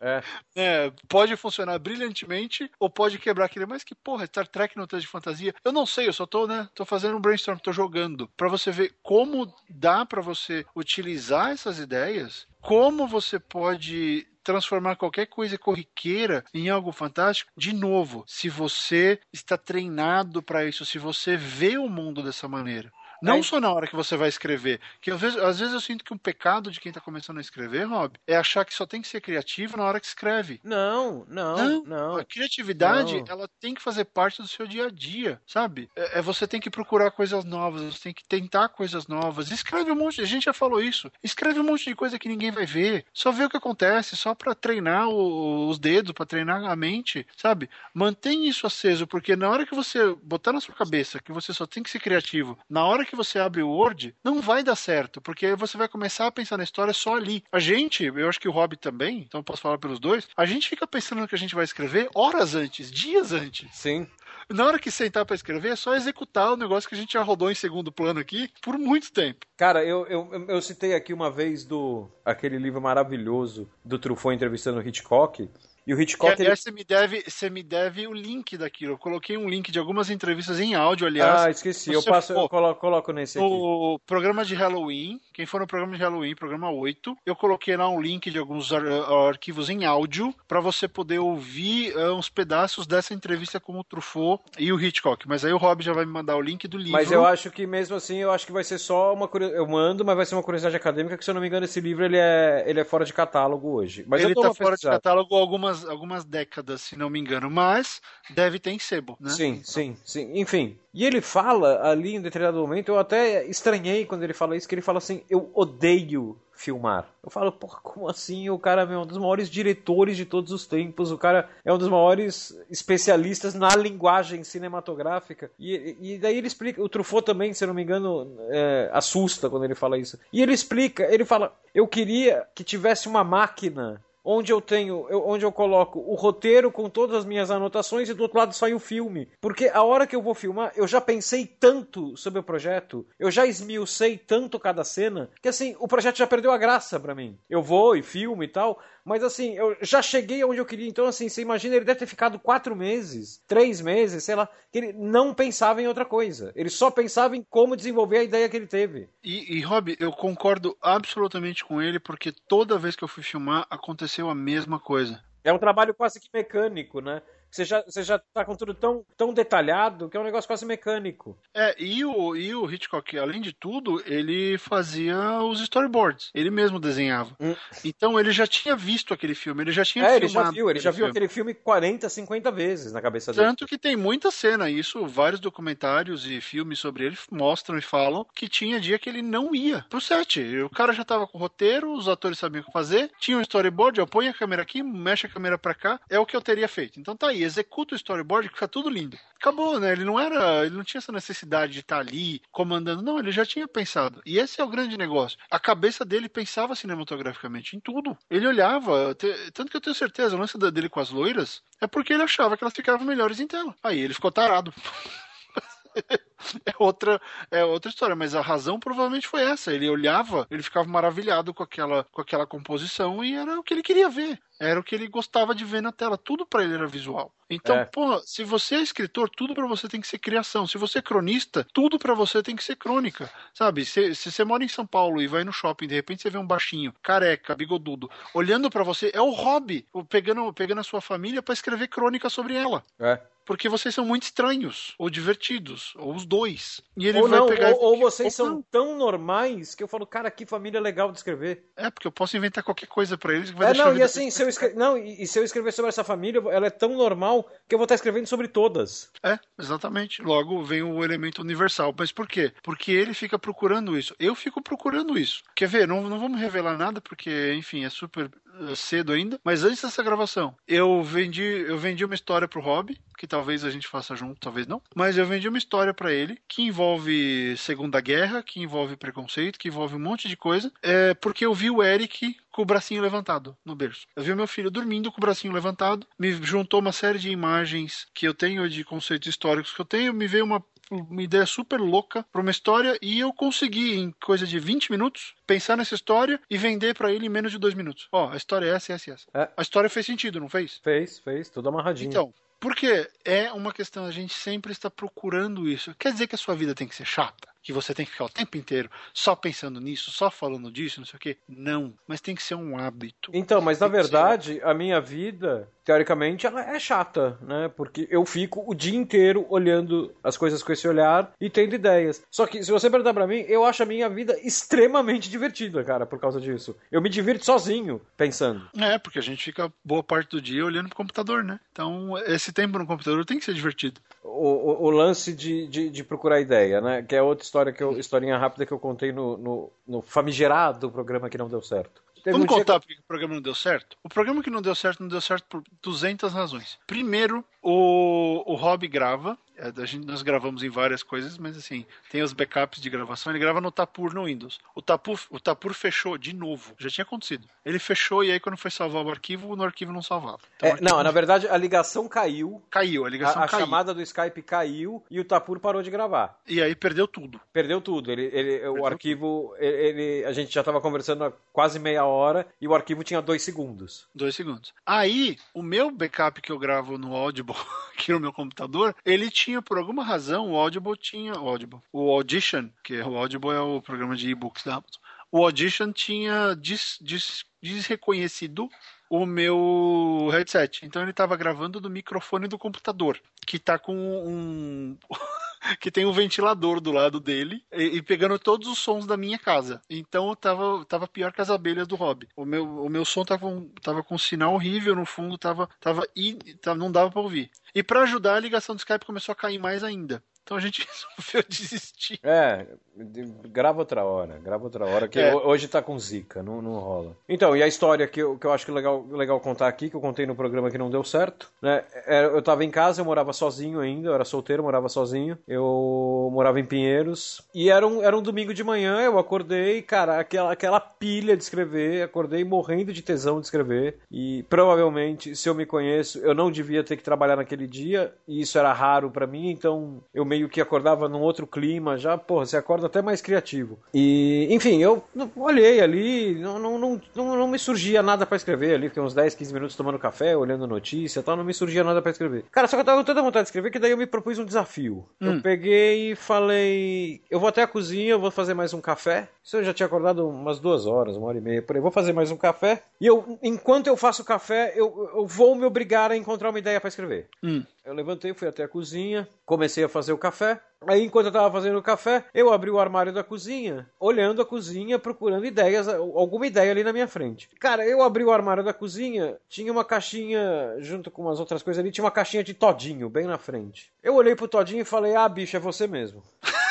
É. é. pode funcionar brilhantemente ou pode quebrar aquele, mas que porra, Star Trek não tem de fantasia? Eu não sei, eu só tô, né, tô fazendo um brainstorm, tô jogando para você ver como dá para você utilizar essas ideias, como você pode transformar qualquer coisa corriqueira em algo fantástico, de novo, se você está treinado para isso, se você vê o mundo dessa maneira. Não é. só na hora que você vai escrever. Que às vezes, às vezes eu sinto que um pecado de quem está começando a escrever, Rob, é achar que só tem que ser criativo na hora que escreve. Não, não, não. não. A criatividade, não. ela tem que fazer parte do seu dia a dia, sabe? É, é, você tem que procurar coisas novas, você tem que tentar coisas novas. Escreve um monte, a gente já falou isso. Escreve um monte de coisa que ninguém vai ver. Só vê o que acontece, só para treinar o, os dedos, para treinar a mente, sabe? Mantém isso aceso, porque na hora que você botar na sua cabeça que você só tem que ser criativo, na hora que você abre o Word, não vai dar certo, porque você vai começar a pensar na história só ali. A gente, eu acho que o Rob também, então posso falar pelos dois, a gente fica pensando no que a gente vai escrever horas antes, dias antes. Sim. Na hora que sentar para escrever, é só executar o negócio que a gente já rodou em segundo plano aqui por muito tempo. Cara, eu, eu, eu citei aqui uma vez do aquele livro maravilhoso do Truffaut entrevistando o Hitchcock, e o Hitchcock. Que, aliás, ele... você, me deve, você me deve o link daquilo. Eu coloquei um link de algumas entrevistas em áudio, aliás. Ah, esqueci. Eu passo, eu coloco, coloco nesse aqui. O programa de Halloween, quem for no programa de Halloween, programa 8, eu coloquei lá um link de alguns ar arquivos em áudio para você poder ouvir uh, uns pedaços dessa entrevista com o Truffaut e o Hitchcock. Mas aí o Rob já vai me mandar o link do livro. Mas eu acho que mesmo assim, eu acho que vai ser só uma curiosidade. Eu mando, mas vai ser uma curiosidade acadêmica, que se eu não me engano, esse livro ele é, ele é fora de catálogo hoje. Mas ele tá fora de catálogo algumas, algumas décadas se não me engano, mas deve ter em sebo, né? Sim, sim, sim. Enfim. E ele fala ali em determinado momento, eu até estranhei quando ele fala isso, que ele fala assim: eu odeio filmar. Eu falo, porra, como assim? O cara é um dos maiores diretores de todos os tempos, o cara é um dos maiores especialistas na linguagem cinematográfica. E, e daí ele explica, o Truffaut também, se não me engano, é, assusta quando ele fala isso. E ele explica, ele fala, eu queria que tivesse uma máquina onde eu tenho, eu, onde eu coloco o roteiro com todas as minhas anotações e do outro lado sai o filme. Porque a hora que eu vou filmar, eu já pensei tanto sobre o projeto, eu já esmiucei tanto cada cena, que assim, o projeto já perdeu a graça para mim. Eu vou e filmo e tal, mas assim, eu já cheguei onde eu queria. Então, assim, você imagina, ele deve ter ficado quatro meses, três meses, sei lá, que ele não pensava em outra coisa. Ele só pensava em como desenvolver a ideia que ele teve. E, e Rob, eu concordo absolutamente com ele, porque toda vez que eu fui filmar, aconteceu a mesma coisa. É um trabalho quase que mecânico, né? Você já, você já tá com tudo tão, tão detalhado que é um negócio quase mecânico. É, e o, e o Hitchcock, além de tudo, ele fazia os storyboards. Ele mesmo desenhava. Hum. Então ele já tinha visto aquele filme, ele já tinha é, ele já viu, ele já viu filme. aquele filme 40, 50 vezes na cabeça dele. Tanto que tem muita cena, isso, vários documentários e filmes sobre ele mostram e falam que tinha dia que ele não ia pro set. O cara já tava com o roteiro, os atores sabiam o que fazer, tinha um storyboard, ó, põe a câmera aqui, mexe a câmera pra cá, é o que eu teria feito. Então tá aí, executa o storyboard que fica tudo lindo. Acabou, né? Ele não era, ele não tinha essa necessidade de estar ali comandando, não, ele já tinha pensado. E esse é o grande negócio. A cabeça dele pensava cinematograficamente em tudo. Ele olhava, tanto que eu tenho certeza, o lance dele com as loiras é porque ele achava que elas ficavam melhores em tela. Aí ele ficou tarado. é outra, é outra história, mas a razão provavelmente foi essa. Ele olhava, ele ficava maravilhado com aquela, com aquela composição e era o que ele queria ver. Era o que ele gostava de ver na tela. Tudo para ele era visual. Então, é. pô, se você é escritor, tudo para você tem que ser criação. Se você é cronista, tudo para você tem que ser crônica. Sabe? Se, se, você mora em São Paulo e vai no shopping, de repente você vê um baixinho, careca, bigodudo, olhando para você, é o hobby, pegando, pegando a sua família para escrever crônica sobre ela. É porque vocês são muito estranhos, ou divertidos, ou os dois. E ele ou vai não, pegar. Ou, ou vocês ou são não. tão normais que eu falo, cara, que família legal de escrever. É, porque eu posso inventar qualquer coisa para eles que vai é, deixar não, e assim, se eu escre... não, e, e, se eu escrever sobre essa família, ela é tão normal que eu vou estar escrevendo sobre todas. É, exatamente. Logo vem o elemento universal. Mas por quê? Porque ele fica procurando isso. Eu fico procurando isso. Quer ver? Não, não vamos revelar nada, porque, enfim, é super cedo ainda. Mas antes dessa gravação, eu vendi, eu vendi uma história pro Rob, que talvez a gente faça junto, talvez não. Mas eu vendi uma história para ele que envolve Segunda Guerra, que envolve preconceito, que envolve um monte de coisa. É porque eu vi o Eric com o bracinho levantado no berço. Eu vi meu filho dormindo com o bracinho levantado, me juntou uma série de imagens que eu tenho de conceitos históricos que eu tenho, me veio uma uma ideia super louca para uma história e eu consegui, em coisa de 20 minutos, pensar nessa história e vender para ele em menos de dois minutos. Ó, a história é essa, essa, essa. É. A história fez sentido, não fez? Fez, fez, tudo amarradinho. Então, porque é uma questão, a gente sempre está procurando isso. Quer dizer que a sua vida tem que ser chata? Que você tem que ficar o tempo inteiro só pensando nisso, só falando disso, não sei o quê? Não. Mas tem que ser um hábito. Então, mas na verdade, ser... a minha vida teoricamente, ela é chata, né? Porque eu fico o dia inteiro olhando as coisas com esse olhar e tendo ideias. Só que, se você perguntar pra mim, eu acho a minha vida extremamente divertida, cara, por causa disso. Eu me divirto sozinho pensando. É, porque a gente fica boa parte do dia olhando pro computador, né? Então, esse tempo no computador tem que ser divertido. O, o, o lance de, de, de, procurar ideia, né? Que é outra história que eu, historinha rápida que eu contei no, no, no famigerado programa que não deu certo. Teve Vamos um contar porque o programa não deu certo? O programa que não deu certo não deu certo por 200 razões. Primeiro, o, o Rob grava a gente, nós gravamos em várias coisas, mas assim, tem os backups de gravação. Ele grava no Tapur no Windows. O Tapur, o Tapur fechou de novo. Já tinha acontecido. Ele fechou e aí quando foi salvar o arquivo, no arquivo não salvava. Então, é, não, na verdade a ligação caiu. Caiu, a ligação a, a chamada do Skype caiu e o Tapur parou de gravar. E aí perdeu tudo. Perdeu tudo. Ele, ele perdeu o arquivo, ele, a gente já estava conversando há quase meia hora e o arquivo tinha dois segundos. Dois segundos. Aí, o meu backup que eu gravo no Audible, aqui no meu computador, ele tinha por alguma razão razão, o Audible tinha. O Audible. O Audition, que é o Audible é o programa de e-books da Amazon. O Audition tinha des, des, desreconhecido o meu headset. Então ele estava gravando do microfone do computador, que está com um. Que tem um ventilador do lado dele e, e, pegando todos os sons da minha casa. Então eu tava, tava pior que as abelhas do Hobby. O meu, o meu som tava, um, tava com um sinal horrível no fundo, tava, tava, tava não dava para ouvir. E para ajudar, a ligação do Skype começou a cair mais ainda. Então a gente resolveu desistir. É, grava outra hora, grava outra hora, que É. hoje tá com zica, não, não rola. Então, e a história que eu, que eu acho que legal, legal contar aqui, que eu contei no programa que não deu certo, né? é, Eu tava em casa, eu morava sozinho ainda, eu era solteiro, morava sozinho, eu morava em Pinheiros, e era um, era um domingo de manhã, eu acordei, cara, aquela, aquela pilha de escrever, acordei morrendo de tesão de escrever, e provavelmente, se eu me conheço, eu não devia ter que trabalhar naquele dia, e isso era raro pra mim, então eu meio que acordava num outro clima, já, porra, você acorda até mais criativo. E, enfim, eu olhei ali, não, não, não, não, me surgia nada pra escrever ali, fiquei uns 10, 15 minutos tomando café, olhando notícia e tal, não me surgia nada pra escrever. Cara, só que eu tava com tanta vontade de escrever que daí eu me propus um desafio. Eu peguei e falei, eu vou até a cozinha, eu vou fazer mais um café. Isso eu já tinha acordado umas duas horas, uma hora e meia por aí. Vou fazer mais um café. E eu, enquanto eu faço o café, eu, eu vou me obrigar a encontrar uma ideia pra escrever. Hum. Eu levantei, fui até a cozinha, comecei a fazer o café. Aí, enquanto eu tava fazendo o café, eu abri o armário da cozinha, olhando a cozinha, procurando ideias, alguma ideia ali na minha frente. Cara, eu abri o armário da cozinha, tinha uma caixinha, junto com umas outras coisas ali, tinha uma caixinha de todinho bem na frente. Eu olhei pro todinho e falei: Ah, bicho, é você mesmo.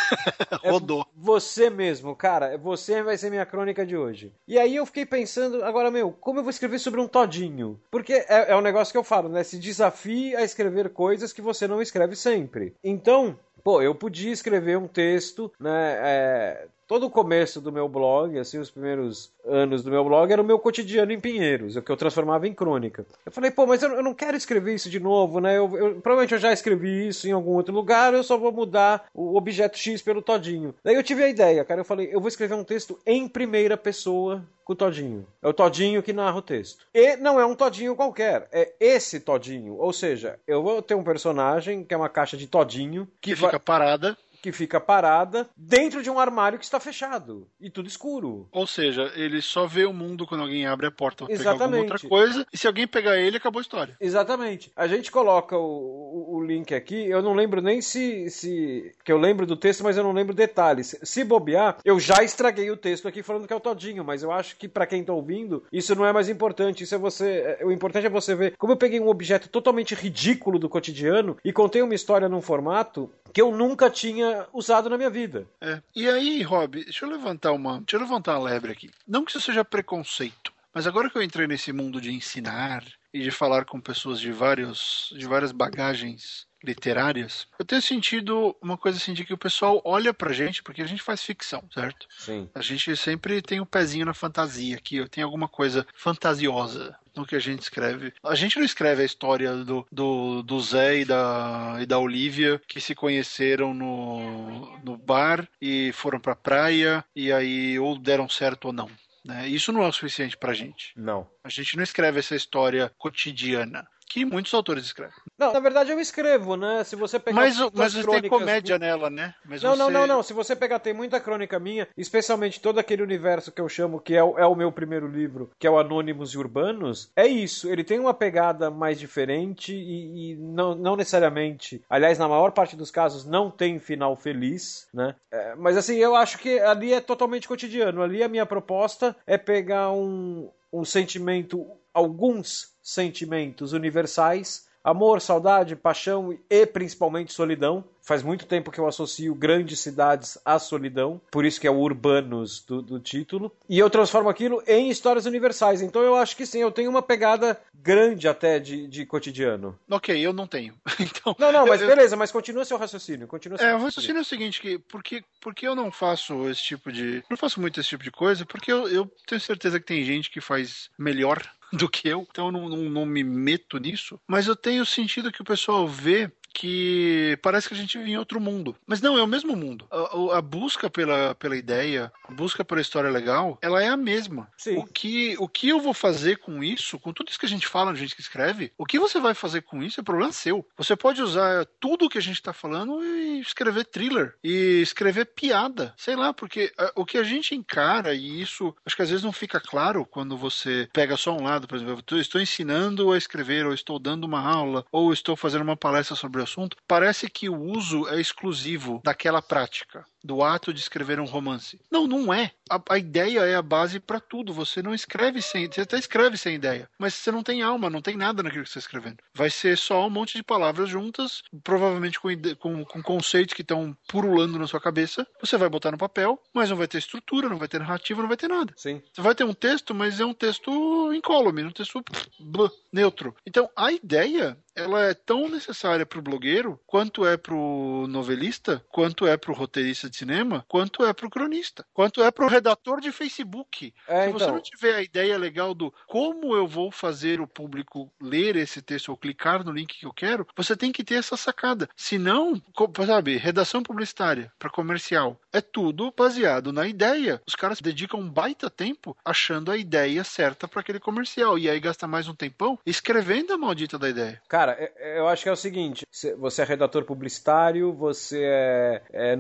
É Rodou. Você mesmo, cara. Você vai ser minha crônica de hoje. E aí eu fiquei pensando, agora, meu, como eu vou escrever sobre um todinho? Porque é, é um negócio que eu falo, né? Se desafie a escrever coisas que você não escreve sempre. Então, pô, eu podia escrever um texto, né? é, todo o começo do meu blog, assim, os primeiros anos do meu blog, era o meu cotidiano em Pinheiros, o que eu transformava em crônica. Eu falei, pô, mas eu, eu não quero escrever isso de novo, né? Eu, eu- provavelmente eu já escrevi isso em algum outro lugar, eu só vou mudar o objeto X pelo Todinho. Daí eu tive a ideia, cara, eu falei, eu vou escrever um texto em primeira pessoa com o Todinho. É o Todinho que narra o texto. E não é um Todinho qualquer, é esse Todinho. Ou seja, eu vou ter um personagem que é uma caixa de Todinho Que vai- fica parada. Que fica parada dentro de um armário que está fechado e tudo escuro. Ou seja, ele só vê o mundo quando alguém abre a porta pra pegar alguma outra coisa. E se alguém pegar ele, acabou a história. Exatamente. A gente coloca o, o- o link aqui. Eu não lembro nem se, se. que eu lembro do texto, mas eu não lembro detalhes. Se bobear, eu já estraguei o texto aqui falando que é o Todinho, mas eu acho que pra quem tá ouvindo, isso não é mais importante. Isso é você. é- O importante é você ver como eu peguei um objeto totalmente ridículo do cotidiano e contei uma história num formato que eu nunca tinha usado na minha vida. É. E aí, Rob, deixa eu levantar uma. Deixa eu levantar uma lebre aqui. Não que isso seja preconceito, mas agora que eu entrei nesse mundo de ensinar e de falar com pessoas de vários. de várias bagagens literárias, eu tenho sentido uma coisa assim de que o pessoal olha pra gente, porque a gente faz ficção, certo? Sim. A gente sempre tem um pezinho na fantasia aqui, tem alguma coisa fantasiosa no que a gente escreve. A gente não escreve a história do, do, do Zé e da, e da Olivia que se conheceram no, no bar e foram pra praia e aí ou deram certo ou não. Né? Isso não é o suficiente pra gente. Não. A gente não escreve essa história cotidiana que muitos autores escrevem. Não, na verdade eu escrevo, né? Se você pegar Mas, mas as tem crônicas comédia nela, né? Mas Não, não, você- não, não. Se você pegar, tem muita crônica minha, especialmente todo aquele universo que eu chamo que é o, é o meu primeiro livro, que é o Anônimos e Urbanos. É isso. Ele tem uma pegada mais diferente e, e não, não necessariamente. Aliás, na maior parte dos casos, não tem final feliz, né? É, mas assim, eu acho que ali é totalmente cotidiano. Ali a minha proposta é pegar um, um sentimento, alguns sentimentos universais Amor, saudade, paixão e principalmente solidão. Faz muito tempo que eu associo grandes cidades à solidão, por isso que é o Urbanos do, do título. E eu transformo aquilo em histórias universais. Então eu acho que sim, eu tenho uma pegada grande até de, de cotidiano. Ok, eu não tenho. Então, Não, não, mas eu- beleza, mas continua seu raciocínio. Continua seu É, o raciocínio é o seguinte, que por que, por que eu não faço esse tipo de. Não faço muito esse tipo de coisa, porque eu, eu tenho certeza que tem gente que faz melhor do que eu, então eu não, não, não me meto nisso. Mas eu tenho sentido que o pessoal vê que parece que a gente vive em outro mundo. Mas não, é o mesmo mundo. A, o- a busca pela, pela ideia, a busca pela história legal, ela é a mesma. Sim. O que, o que eu vou fazer com isso, com tudo isso que a gente fala, a gente que escreve, o que você vai fazer com isso é problema seu. Você pode usar tudo que a gente tá falando e escrever thriller, e escrever piada, sei lá, porque ah, o que a gente encara, e isso acho que às vezes não fica claro quando você pega só um lado, por exemplo, eu estou ensinando a escrever, ou estou dando uma aula, ou estou fazendo uma palestra sobre o assunto, parece que o uso é exclusivo daquela prática. Do ato de escrever um romance. Não, não é. A, a ideia é a base para tudo. Você não escreve sem. Você até escreve sem ideia, mas você não tem alma, não tem nada naquilo que você está escrevendo. Vai ser só um monte de palavras juntas, provavelmente com, com, com conceitos que estão purulando na sua cabeça. Você vai botar no papel, mas não vai ter estrutura, não vai ter narrativa, não vai ter nada. Sim. Você vai ter um texto, mas é um texto incólume, um texto blá, neutro. Então, a ideia ela é tão necessária para o blogueiro quanto é para o novelista, quanto é para o roteirista de cinema, quanto é para o cronista, quanto é para o redator de Facebook. É, Se você então... não tiver a ideia legal do como eu vou fazer o público ler esse texto ou clicar no link que eu quero, você tem que ter essa sacada. Se não, sabe, redação publicitária para comercial é tudo baseado na ideia. Os caras dedicam um baita tempo achando a ideia certa para aquele comercial e aí gasta mais um tempão escrevendo a maldita da ideia. Cara, é, é, eu acho que é o seguinte: você é redator publicitário, você é, é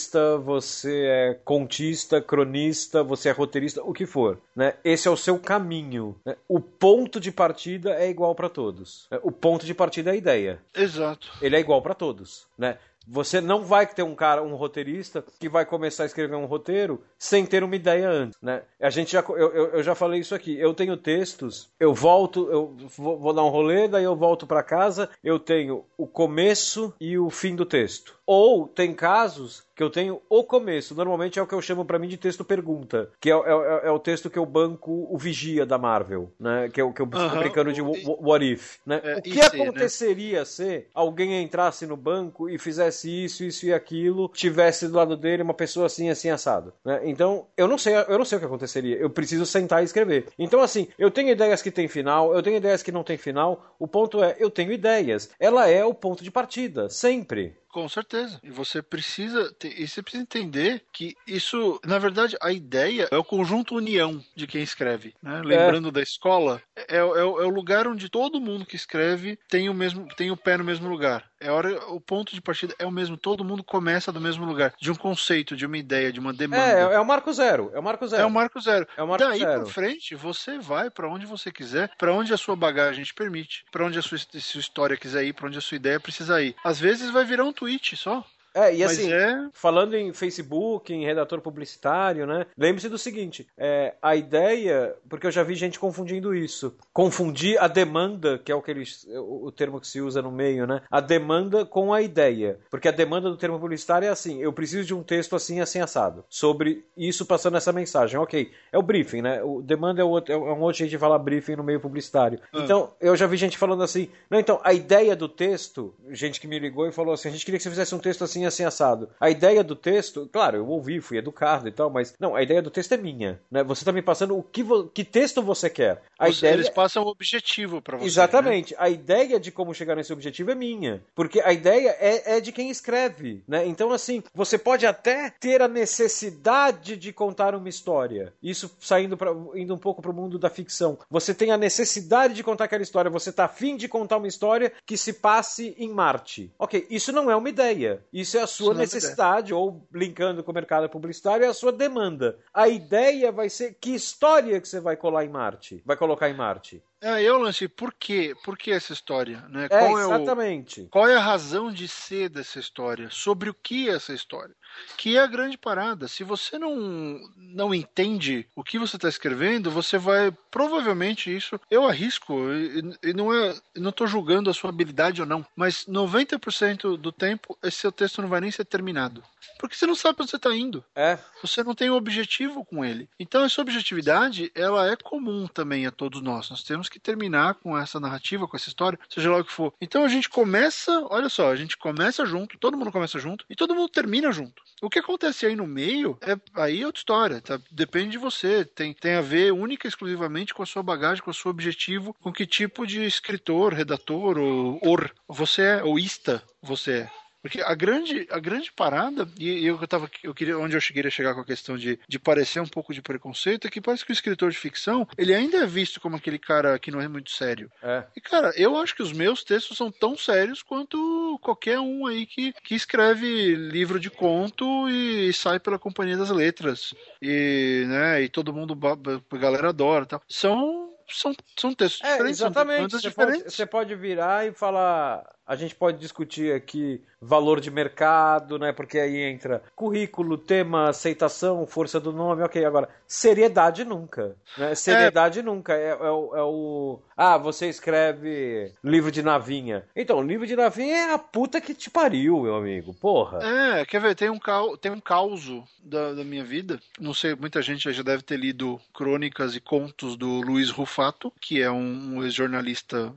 novelista, você é contista, cronista, você é roteirista, o que for. Né? Esse é o seu caminho. Né? O ponto de partida é igual para todos. Né? O ponto de partida é a ideia. Exato. Ele é igual para todos. Né? Você não vai ter um cara, um roteirista, que vai começar a escrever um roteiro sem ter uma ideia antes, né? A gente já, eu, eu, eu já falei isso aqui. Eu tenho textos, eu volto, eu vou, vou dar um rolê, daí eu volto para casa, eu tenho o começo e o fim do texto. Ou tem casos que eu tenho o começo. Normalmente é o que eu chamo para mim de texto pergunta, que é, é, é, o texto que eu banco o vigia da Marvel, né? Que é o que eu uhum. brincando de What If, né? É, o que né? aconteceria né? se alguém entrasse no banco e fizesse isso, isso e aquilo, tivesse do lado dele uma pessoa assim, assim assado, né? Então eu não sei, eu não sei o que aconteceria. Eu preciso sentar e escrever. Então assim, eu tenho ideias que tem final, eu tenho ideias que não tem final. O ponto é, eu tenho ideias. Ela é o ponto de partida, sempre. Com certeza. E você precisa ter, e você precisa entender que isso, na verdade, a ideia é o conjunto união de quem escreve. Né? Lembrando é. da escola, é, é, é, o lugar onde todo mundo que escreve tem o mesmo, tem o pé no mesmo lugar. É hora, o ponto de partida é o mesmo. Todo mundo começa do mesmo lugar, de um conceito, de uma ideia, de uma demanda. É, é o marco zero. É o marco zero. É o marco zero. É o marco Daí zero. pra frente, você vai para onde você quiser, para onde a sua bagagem te permite, para onde a sua, sua história quiser ir, para onde a sua ideia precisa ir. Às vezes vai virar um tweet só. É, e assim, é... falando em Facebook, em redator publicitário, né? Lembre-se do seguinte: é, a ideia, porque eu já vi gente confundindo isso. Confundir a demanda, que é o, que eles, o termo que se usa no meio, né? A demanda com a ideia. Porque a demanda do termo publicitário é assim: eu preciso de um texto assim, assim, assado. Sobre isso passando essa mensagem. Ok, é o briefing, né? O demanda é, outro, é um outro jeito de falar briefing no meio publicitário. Ah. Então, eu já vi gente falando assim: não, então, a ideia do texto, gente que me ligou e falou assim: a gente queria que você fizesse um texto assim assim, assim, assado. A ideia do texto, claro, eu ouvi, fui educado e tal, mas não, a ideia do texto é minha, né? Você tá me passando o que, que texto você quer. A você, ideia... Eles passam o objetivo para você. Exatamente. Né? A ideia de como chegar nesse objetivo é minha, porque a ideia é, é de quem escreve, né? Então, assim, você pode até ter a necessidade de contar uma história. Isso saindo pra, indo um pouco para o mundo da ficção. Você tem a necessidade de contar aquela história, você tá afim de contar uma história que se passe em Marte. Ok, isso não é uma ideia. Isso isso é a sua necessidade, ou linkando com o mercado publicitário, é a sua demanda. A ideia vai ser que história que você vai colar em Marte, vai colocar em Marte. É, eu lancei por quê? Por que essa história? Né? É, qual exatamente. É o, qual é a razão de ser dessa história? Sobre o que é essa história? Que é a grande parada. Se você não, não entende o que você está escrevendo, você vai. Provavelmente isso. Eu arrisco, e, e não é. Não estou julgando a sua habilidade ou não, mas 90% do tempo esse seu texto não vai nem ser terminado. Porque você não sabe onde você está indo. É. Você não tem um objetivo com ele. Então essa objetividade, ela é comum também a todos nós. Nós temos que terminar com essa narrativa, com essa história, seja lá o que for. Então a gente começa, olha só, a gente começa junto, todo mundo começa junto e todo mundo termina junto. O que acontece aí no meio é aí é outra história, tá? Depende de você. Tem, tem a ver única e exclusivamente com a sua bagagem, com o seu objetivo, com que tipo de escritor, redator ou or você é, ou ista você é. Porque a grande, a grande parada, e eu, tava, eu queria, onde eu cheguei a chegar com a questão de, de parecer um pouco de preconceito, é que parece que o escritor de ficção, ele ainda é visto como aquele cara que não é muito sério. É. E, cara, eu acho que os meus textos são tão sérios quanto qualquer um aí que, que escreve livro de conto e sai pela Companhia das Letras. E, né, e todo mundo, a galera adora tal. São são, são textos é, diferentes. Exatamente. Você, diferentes. Pode, você pode virar e falar a gente pode discutir aqui valor de mercado, né? Porque aí entra currículo, tema, aceitação, força do nome, ok. Agora, seriedade nunca. Né? Seriedade é... nunca. É, é, o, é, o, Ah, você escreve livro de navinha. Então, livro de navinha é a puta que te pariu, meu amigo. Porra. É, quer ver? Tem um, tem um causo da, da minha vida. Não sei, muita gente já deve ter lido crônicas e contos do Luiz Rufato, que é um, um ex-jornalista,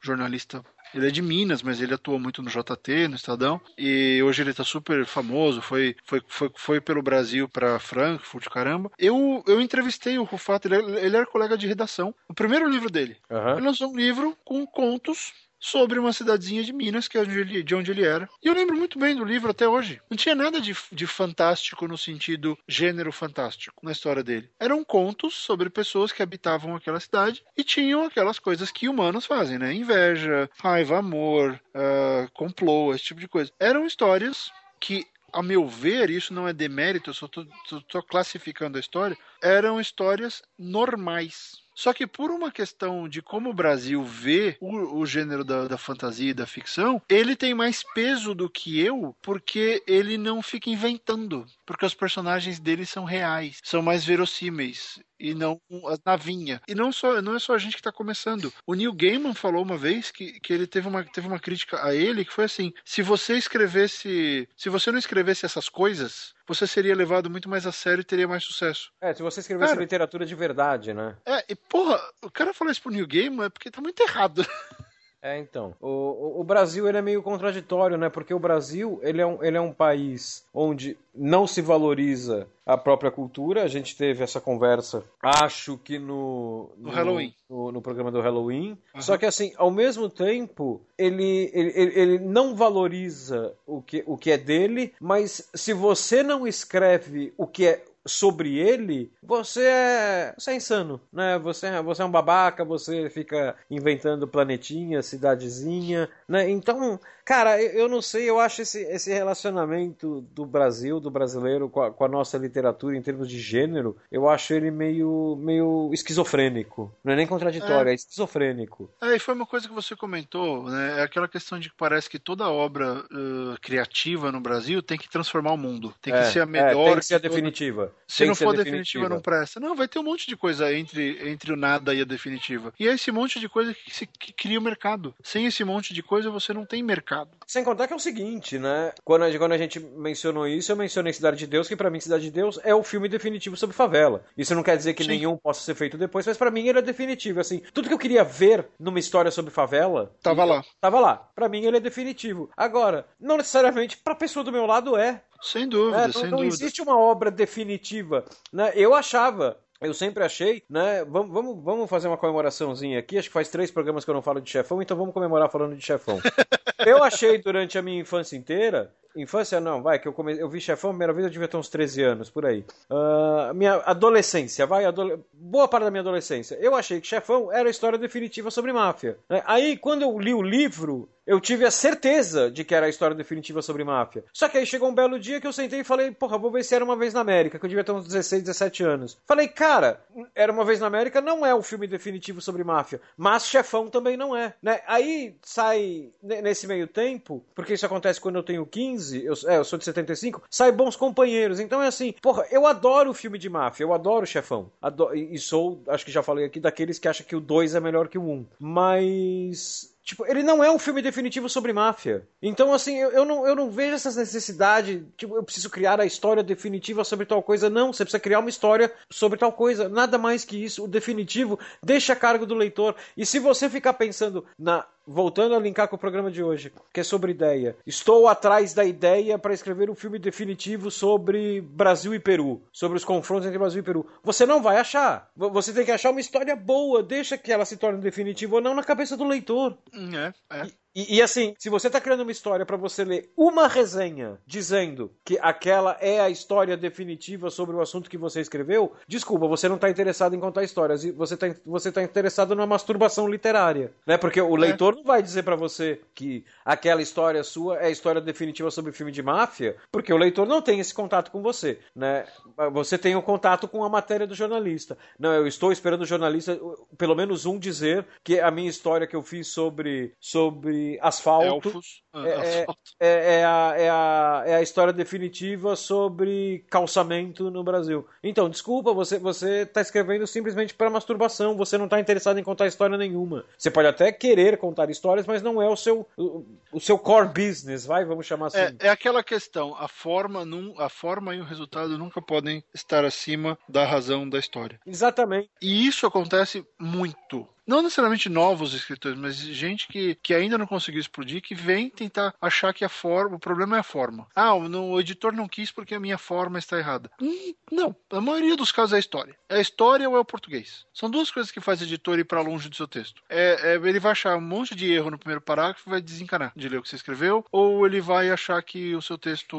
jornalista ele é de Minas, mas ele atuou muito no JT, no Estadão. E hoje ele tá super famoso. Foi, foi, foi, foi pelo Brasil para Frankfurt, caramba. Eu, eu entrevistei o Rufato, ele, ele era colega de redação. O primeiro livro dele. Uhum. Ele lançou um livro com contos sobre uma cidadezinha de Minas, que é de onde ele era. E eu lembro muito bem do livro até hoje. Não tinha nada de, de fantástico no sentido gênero fantástico na história dele. Eram contos sobre pessoas que habitavam aquela cidade e tinham aquelas coisas que humanos fazem, né? Inveja, raiva, amor, uh, complô, esse tipo de coisa. Eram histórias que a meu ver, isso não é demérito, eu só estou classificando a história, eram histórias normais só que por uma questão de como o Brasil vê o, o gênero da, da, fantasia e da ficção, ele tem mais peso do que eu, porque ele não fica inventando. Porque os personagens dele são reais, são mais verossímeis e não a navinha. E não só não é só a gente que está começando. O Neil Gaiman falou uma vez que, que ele teve uma, teve uma crítica a ele que foi assim: se você escrevesse, se você não escrevesse essas coisas, você seria levado muito mais a sério e teria mais sucesso. É, se você escrevesse cara, literatura de verdade, né? É, e porra, o cara falar isso pro New Game é porque tá muito errado. É, então. O, o, Brasil ele é meio contraditório, né? Porque o Brasil ele é, um, ele é um país onde não se valoriza a própria cultura. A gente teve essa conversa, acho que no, no, no Halloween. No, no, programa do Halloween. Uhum. Só que, assim, ao mesmo tempo, ele, ele, ele não valoriza o que, o que é dele, mas se você não escreve o que é sobre ele, você é, você é insano, né? Você, é, você é um babaca, você fica inventando planetinha, cidadezinha, né? Então, cara, eu não sei, eu acho esse, esse relacionamento do Brasil, do brasileiro com a, com a nossa literatura em termos de gênero, eu acho ele meio, meio esquizofrênico. Não é nem contraditório, é, é esquizofrênico. É, e foi uma coisa que você comentou, né? É aquela questão de que parece que toda obra uh, criativa no Brasil tem que transformar o mundo. Tem que é, ser a melhor. É, tem que ser a definitiva. Se não for definitiva. definitiva, não presta. Não, vai ter um monte de coisa entre, entre o nada e a definitiva. E é esse monte de coisa que, se, que cria o mercado. Sem esse monte de coisa, você não tem mercado. Sem contar que é o seguinte, né? Quando a, quando a gente mencionou isso, eu mencionei Cidade de Deus, que para mim Cidade de Deus é o filme definitivo sobre favela. Isso não quer dizer que Sim. nenhum possa ser feito depois, mas para mim ele é definitivo. Assim, tudo que eu queria ver numa história sobre favela. Tava lá. Tava lá. Para mim ele é definitivo. Agora, não necessariamente pra pessoa do meu lado é. Sem dúvida, é, não, sem não dúvida. existe uma obra definitiva. Né? Eu achava eu sempre achei, né? Vamos, vamos, vamos fazer uma comemoraçãozinha aqui. Acho que faz três programas que eu não falo de chefão, então vamos comemorar falando de chefão. eu achei durante a minha infância inteira. Infância não, vai, que eu, come... eu vi chefão a primeira vez, eu devia ter uns 13 anos, por aí. Uh, minha adolescência, vai, adole... boa parte da minha adolescência. Eu achei que chefão era a história definitiva sobre máfia. Né? Aí, quando eu li o livro, eu tive a certeza de que era a história definitiva sobre máfia. Só que aí chegou um belo dia que eu sentei e falei, porra, vou ver se era uma vez na América, que eu devia ter uns 16, 17 anos. Falei, cara, era uma vez na América não é o filme definitivo sobre máfia, mas Chefão também não é, né? Aí sai nesse meio tempo, porque isso acontece quando eu tenho 15, eu, é, eu sou de 75, sai Bons Companheiros. Então é assim, porra, eu adoro o filme de máfia, eu adoro Chefão. Adoro, e sou, acho que já falei aqui, daqueles que acham que o 2 é melhor que o 1. Um. Mas Tipo, ele não é um filme definitivo sobre máfia. Então, assim, eu, eu, não, eu não vejo essa necessidade. Tipo, eu preciso criar a história definitiva sobre tal coisa. Não, você precisa criar uma história sobre tal coisa. Nada mais que isso. O definitivo deixa a cargo do leitor. E se você ficar pensando na voltando a linkar com o programa de hoje, que é sobre ideia. Estou atrás da ideia para escrever um filme definitivo sobre Brasil e Peru, sobre os confrontos entre Brasil e Peru. Você não vai achar. Você tem que achar uma história boa, deixa que ela se torne definitiva ou não na cabeça do leitor. É, é. E, e, assim, se você está criando uma história para você ler uma resenha dizendo que aquela é a história definitiva sobre o assunto que você escreveu, desculpa, você não está interessado em contar histórias. Você está você tá interessado numa masturbação literária. Né? Porque o é. leitor não vai dizer para você que aquela história sua é a história definitiva sobre filme de máfia, porque o leitor não tem esse contato com você. Né? Você tem o um contato com a matéria do jornalista. Não, eu estou esperando o jornalista, pelo menos um, dizer que a minha história que eu fiz sobre. sobre sobre asfalto. Elfos. Ah, É, é, asfalto. é, é a, é, a, é a história definitiva sobre calçamento no Brasil. Então, desculpa, você você está escrevendo simplesmente para masturbação. Você não está interessado em contar história nenhuma. Você pode até querer contar histórias, mas não é o seu o, o seu core business, vai, vamos chamar assim. É, é aquela questão, a forma, num, a forma e o resultado nunca podem estar acima da razão da história. Exatamente. E isso acontece muito. Não necessariamente novos escritores, mas gente que, que ainda não conseguiu explodir, que vem tentar achar que a forma, o problema é a forma. Ah, o, o editor não quis porque a minha forma está errada. Hum, não, a maioria dos casos é a história. É a história ou é o português. São duas coisas que faz o editor ir para longe do seu texto. É, é, ele vai achar um monte de erro no primeiro parágrafo e vai desencanar de ler o que você escreveu, ou ele vai achar que o seu texto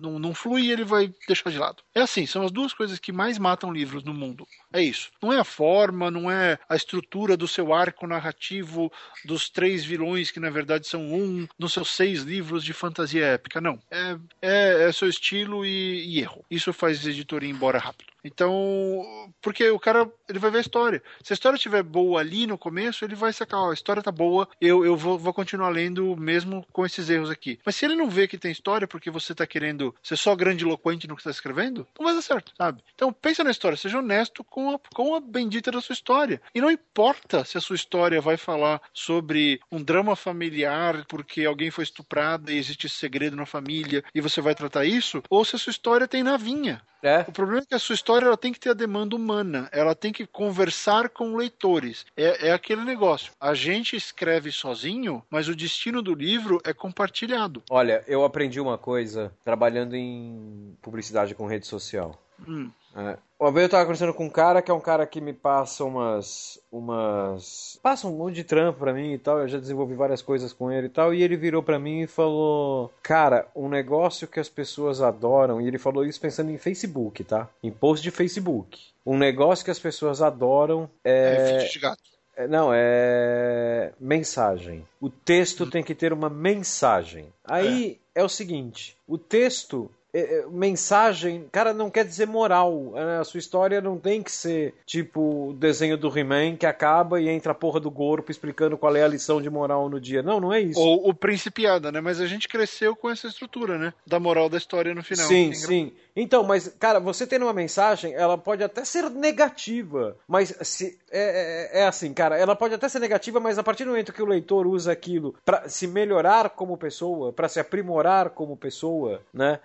não, não flui e ele vai deixar de lado. É assim, são as duas coisas que mais matam livros no mundo. É isso. Não é a forma, não é a estrutura do seu arco narrativo dos três vilões que na verdade são um nos seus seis livros de fantasia épica. Não. É, é, é seu estilo e, e erro. Isso faz a editoria ir embora rápido. Então, porque o cara ele vai ver a história. Se a história estiver boa ali no começo, ele vai sacar, ó, a história tá boa, eu, eu vou, vou continuar lendo mesmo com esses erros aqui. Mas se ele não vê que tem história porque você tá querendo ser só grandiloquente no que tá escrevendo, não vai dar certo, sabe? Então pensa na história, seja honesto com a, com a bendita da sua história. E não importa se a sua história vai falar sobre um drama familiar porque alguém foi estuprado e existe esse segredo na família e você vai tratar isso, ou se a sua história tem navinha. É. O problema é que a sua história ela tem que ter a demanda humana, ela tem que conversar com leitores. É, é aquele negócio. A gente escreve sozinho, mas o destino do livro é compartilhado. Olha, eu aprendi uma coisa trabalhando em publicidade com rede social. Hum. É. Uma vez eu tava conversando com um cara que é um cara que me passa umas. umas. passa um monte de trampo pra mim e tal. Eu já desenvolvi várias coisas com ele e tal. E ele virou pra mim e falou: Cara, um negócio que as pessoas adoram. E ele falou isso pensando em Facebook, tá? Em post de Facebook. Um negócio que as pessoas adoram É, é. de gato. É, Não, é mensagem. O texto tem que ter uma mensagem. Aí é, o seguinte: o texto, é, é, mensagem, cara, não quer dizer moral. né? A sua história não tem que ser tipo o desenho do He-Man que acaba e entra a porra do corpo explicando qual é a lição de moral no dia. Não, não é isso. Ou o Principiada, né? Mas a gente cresceu com essa estrutura, né? Da moral da história no final. Sim, sim. Então, mas, cara, você tendo uma mensagem, ela pode até ser negativa, mas se é, é- é assim, cara, ela pode até ser negativa, mas a partir do momento que o leitor usa aquilo pra se melhorar como pessoa, pra se aprimorar como pessoa, né?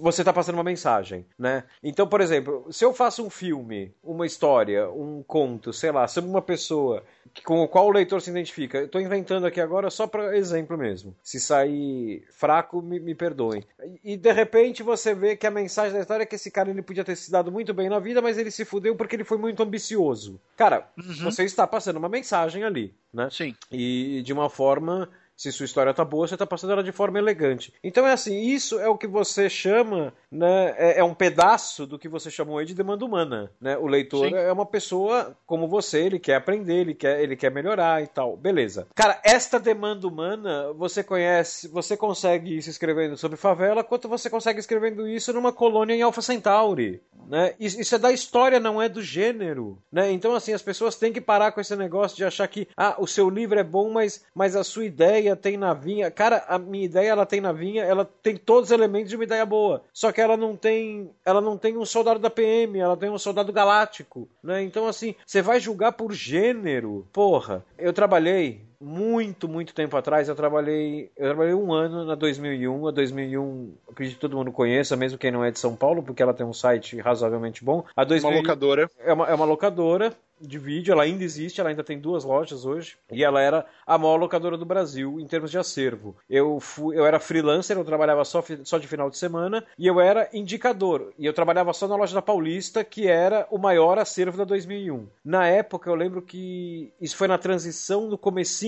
Você tá passando uma mensagem, né? Então, por exemplo, se eu faço um filme, uma história, um conto, sei lá, sobre uma pessoa que- com o qual o leitor se identifica. Eu tô inventando aqui agora só para exemplo mesmo. Se sair fraco, me, me perdoem. E, de repente você vê que a mensagem da história é que esse cara ele podia ter se dado muito bem na vida, mas ele se fudeu porque ele foi muito ambicioso. Cara, você está passando uma mensagem ali, né? Sim. E de uma forma. Se sua história tá boa, você tá passando ela de forma elegante. Então é assim, isso é o que você chama, né? É, é um pedaço do que você chamou aí de demanda humana, né? O leitor Sim. é uma pessoa como você, ele quer aprender, ele quer, ele quer melhorar e tal. Beleza. Cara, esta demanda humana, você conhece, você consegue isso escrevendo sobre favela, quanto você consegue escrevendo isso numa colônia em Alpha Centauri, né? Isso isso é da história, não é do gênero, né? Então assim, as pessoas têm que parar com esse negócio de achar que ah, o seu livro é bom, mas, mas a sua ideia tem na vinha. Cara, a minha ideia ela tem na vinha, ela tem todos os elementos de uma ideia boa. Só que ela não tem, ela não tem um soldado da PM, ela tem um soldado galáctico, né? Então assim, você vai julgar por gênero. Porra, eu trabalhei muito, muito tempo atrás, eu trabalhei, eu trabalhei um ano na 2001, a 2001, acredito que todo mundo conheça, mesmo quem não é de São Paulo, porque ela tem um site razoavelmente bom. A Uma 2001 locadora. é uma, é uma locadora de vídeo, ela ainda existe, ela ainda tem duas lojas hoje, e ela era a maior locadora do Brasil em termos de acervo. Eu, fui, eu era freelancer, eu trabalhava só, só de final de semana, e eu era indicador, e eu trabalhava só na loja da Paulista, que era o maior acervo da 2001. Na época, eu lembro que isso foi na transição do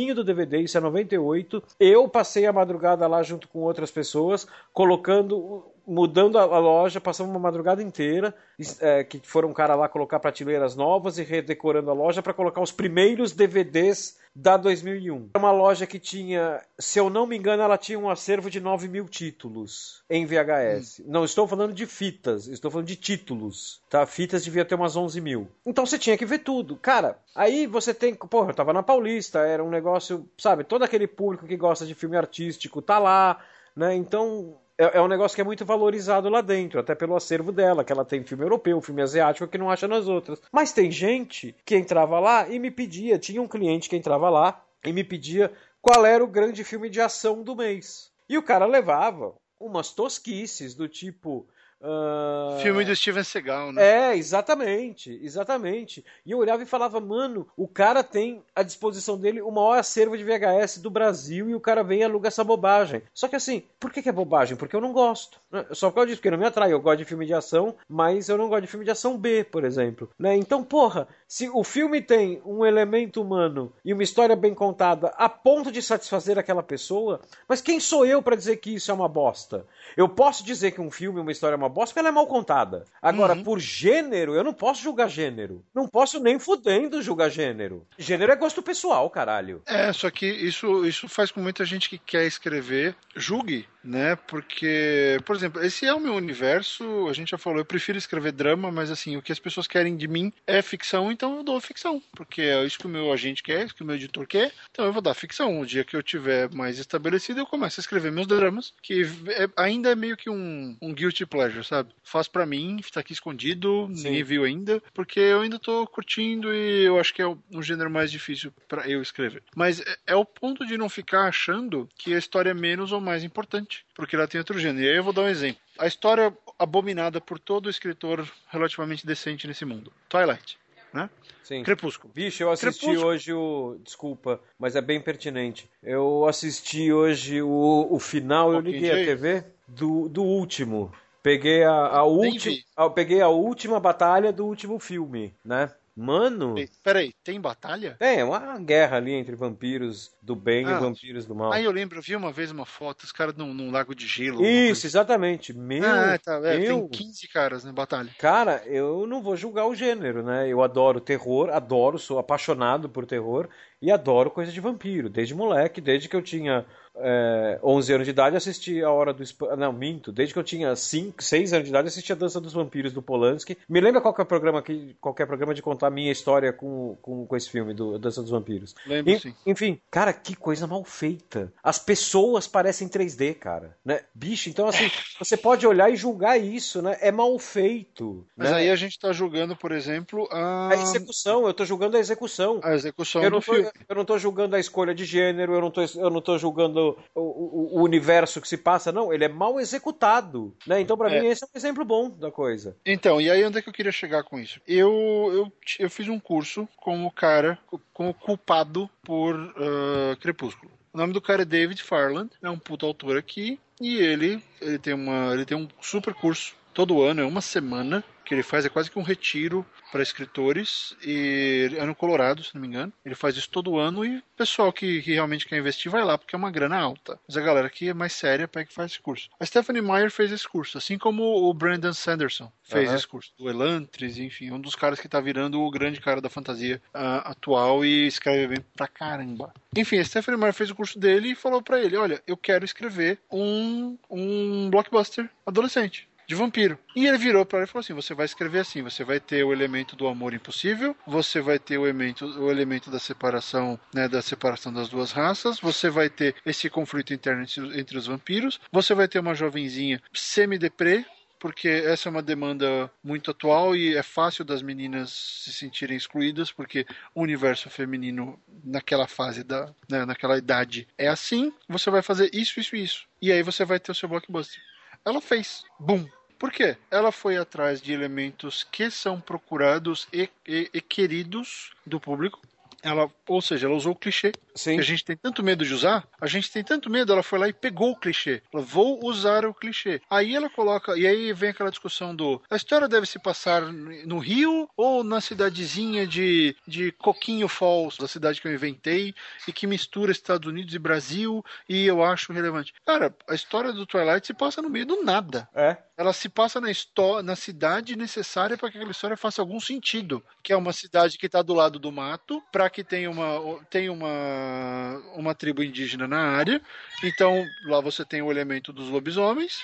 comecinho do DVD, isso é 98, eu passei a madrugada lá junto com outras pessoas, colocando mudando a, loja, passamos uma madrugada inteira, é, que foram um cara lá colocar prateleiras novas e redecorando a loja para colocar os primeiros DVDs da 2001. É uma loja que tinha, se eu não me engano, ela tinha um acervo de 9 mil títulos em VHS. Hum. Não estou falando de fitas, estou falando de títulos. Tá? Fitas devia ter umas 11 mil. Então você tinha que ver tudo. Cara, aí você tem. Porra, eu tava na Paulista, era um negócio, sabe? Todo aquele público que gosta de filme artístico tá lá, né? Então é, é, um negócio que é muito valorizado lá dentro, até pelo acervo dela, que ela tem filme europeu, filme asiático que não acha nas outras. Mas tem gente que entrava lá e me pedia, tinha um cliente que entrava lá e me pedia qual era o grande filme de ação do mês. E o cara levava umas tosquices do tipo Uh... Filme do Steven Seagal, né? É, exatamente, exatamente. E eu olhava e falava, mano, o cara tem à disposição dele o maior acervo de VHS do Brasil e o cara vem e aluga essa bobagem. Só que assim, por que, que é bobagem? Porque eu não gosto. Né? Só por causa disso, porque não me atrai. Eu gosto de filme de ação, mas eu não gosto de filme de ação B, por exemplo. Né? Então, porra, se o filme tem um elemento humano e uma história bem contada a ponto de satisfazer aquela pessoa, mas quem sou eu para dizer que isso é uma bosta? Eu posso dizer que um filme, uma história é uma bosta porque ela é mal contada. Agora, uhum. por gênero, eu não posso julgar gênero. Não posso nem fudendo julgar gênero. Gênero é gosto pessoal, caralho. É, só que isso, isso faz com muita gente que quer escrever julgue né? Porque, por exemplo, esse é o meu universo, a gente já falou, eu prefiro escrever drama, mas assim, o que as pessoas querem de mim é ficção, então eu dou ficção, porque é isso que o meu agente quer, isso que o meu editor quer, então eu vou dar ficção. O dia que eu tiver mais estabelecido, eu começo a escrever meus dramas, que é, ainda é meio que um, um guilty pleasure, sabe? Faz para mim, tá aqui escondido, Sim. ninguém viu ainda, porque eu ainda tô curtindo e eu acho que é um gênero mais difícil para eu escrever. Mas é, é o ponto de não ficar achando que a história é menos ou mais importante porque ela tem outro gênero. E aí eu vou dar um exemplo. A história abominada por todo escritor relativamente decente nesse mundo. Twilight. Né? Sim. Crepúsculo. Vixe, eu assisti Crepúsculo. hoje o. Desculpa, mas é bem pertinente. Eu assisti hoje o, o final, eu liguei a TV do, do último. Peguei a, a última. Peguei a última batalha do último filme, né? Mano. Peraí, tem batalha? Tem, é uma guerra ali entre vampiros do bem ah, e vampiros do mal. Aí eu lembro, eu vi uma vez uma foto, os caras num, num, lago de gelo. Isso, exatamente. Meu, ah, tá, é, meu... tem 15 caras na batalha. Cara, eu não vou julgar o gênero, né? Eu adoro terror, adoro, sou apaixonado por terror e adoro coisa de vampiro, desde moleque, desde que eu tinha é, 11 anos de idade, assisti A Hora do Espanto. Não, minto. Desde que eu tinha 5, 6 anos de idade, assisti A Dança dos Vampiros do Polanski. Me lembra qualquer programa, que, qualquer programa de contar a minha história com, com, com esse filme, do Dança dos Vampiros. Lembro, sim. Enfim, cara, que coisa mal feita. As pessoas parecem 3D, cara. Né? Bicho, então assim, você pode olhar e julgar isso, né? É mal feito. Mas né? aí a gente tá julgando, por exemplo, a... a execução. Eu tô julgando a execução. A execução eu do filme. Eu não tô julgando a escolha de gênero, eu não tô, eu não tô julgando o, o, o, universo que se passa, não. Ele é mal executado. Né? Então, para é. mim, esse é um exemplo bom da coisa. Então, e aí onde é que eu queria chegar com isso? Eu, eu, eu fiz um curso com o cara, com o culpado por uh, Crepúsculo. O nome do cara é David Farland, é um puto autor aqui, e ele, ele, tem, uma, ele tem um super curso todo ano, é uma semana, que ele faz é quase que um retiro para escritores e é no Colorado, se não me engano. Ele faz isso todo ano e o pessoal que, que, realmente quer investir vai lá porque é uma grana alta. Mas a galera que é mais séria pega que faz esse curso. A Stephanie Meyer fez esse curso, assim como o Brandon Sanderson fez uhum. esse curso. O Elantris, enfim, um dos caras que tá virando o grande cara da fantasia uh, atual e escreve bem pra caramba. Enfim, a Stephanie Meyer fez o curso dele e falou para ele: Olha, eu quero escrever um, um blockbuster adolescente de vampiro. E ele virou para ele e falou assim: você vai escrever assim, você vai ter o elemento do amor impossível, você vai ter o elemento, o elemento da separação, né, da separação das duas raças, você vai ter esse conflito interno entre, os vampiros, você vai ter uma jovenzinha semi-deprê, porque essa é uma demanda muito atual e é fácil das meninas se sentirem excluídas, porque o universo feminino naquela fase da, né, naquela idade é assim. Você vai fazer isso, isso isso, e aí você vai ter o seu blockbuster. Ela fez, boom, por quê? Ela foi atrás de elementos que são procurados e, e, e queridos do público ela, ou seja, ela usou o clichê. Sim. Que a gente tem tanto medo de usar, a gente tem tanto medo, ela foi lá e pegou o clichê. Ela, vou usar o clichê. Aí ela coloca, e aí vem aquela discussão do, a história deve se passar no Rio ou na cidadezinha de, de Coquinho Falls, da cidade que eu inventei, e que mistura Estados Unidos e Brasil, e eu acho relevante. Cara, a história do Twilight se passa no meio do nada. É. Ela se passa na, histó- na cidade necessária para que aquela história faça algum sentido. Que é uma cidade que está do lado do mato, para que tenha uma, tenha uma, uma tribo indígena na área. Então, lá você tem o elemento dos lobisomens.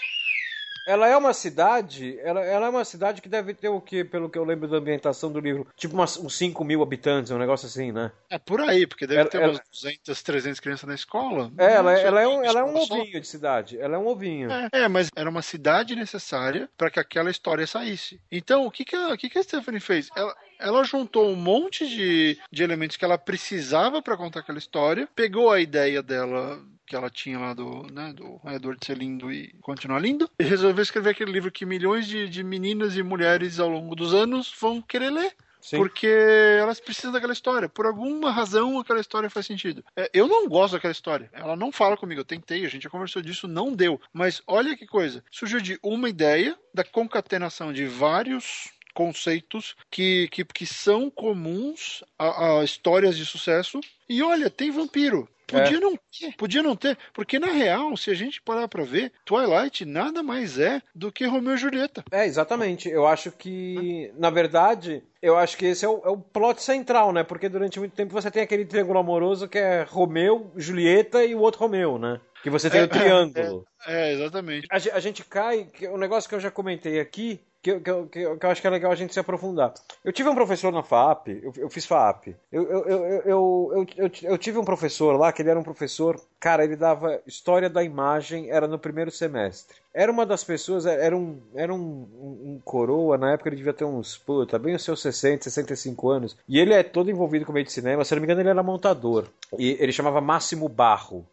Ela é uma cidade, ela, ela é uma cidade que deve ter o quê, pelo que eu lembro da ambientação do livro? Tipo umas, uns 5 mil habitantes, um negócio assim, né? É por aí, porque deve Ela- ter ela- umas 200, 300 crianças na escola. É, ela, Não sei, ela é um, ela é um escola só. ovinho de cidade. Ela é um ovinho. É, é, mas era uma cidade necessária para que aquela história saísse. Então, o que, que, a, o que, que a Stephanie fez? Ela, ela juntou um monte de, de elementos que ela precisava para contar aquela história, pegou a ideia dela que ela tinha lá do, né, do Edward ser lindo e continuar lindo, e resolveu escrever aquele livro que milhões de, de meninas e mulheres ao longo dos anos vão querer ler. Sim. Porque elas precisam daquela história. Por alguma razão, aquela história faz sentido. É, eu não gosto daquela história. Ela não fala comigo. Eu tentei, a gente já conversou disso, não deu. Mas olha que coisa. Surgiu de uma ideia da concatenação de vários conceitos que, que, que são comuns a, a histórias de sucesso. E olha, tem vampiro. Podia É. não ter, podia não ter, porque na real, se a gente parar pra ver, Twilight nada mais é do que Romeu e Julieta. É, exatamente. Eu acho que, na verdade, eu acho que esse é o, é o plot central, né? Porque durante muito tempo você tem aquele triângulo amoroso que é Romeu, Julieta e o outro Romeu, né? Que você tem É, o triângulo. É, exatamente. A, a gente cai. O negócio que eu já comentei aqui, que, eu- que, que, que eu acho que é legal a gente se aprofundar. Eu tive um professor na FAP, eu, eu fiz FAP. Eu, eu, eu, eu, eu, eu, tive um professor lá, que ele era um professor. Cara, ele dava história da imagem, era no primeiro semestre. Era uma das pessoas, era um, era um, um, um coroa, na época ele devia ter uns, puta, bem os seus 60, 65 anos. E ele é todo envolvido com meio de cinema, se não me engano ele era montador. E ele chamava Máximo Barro.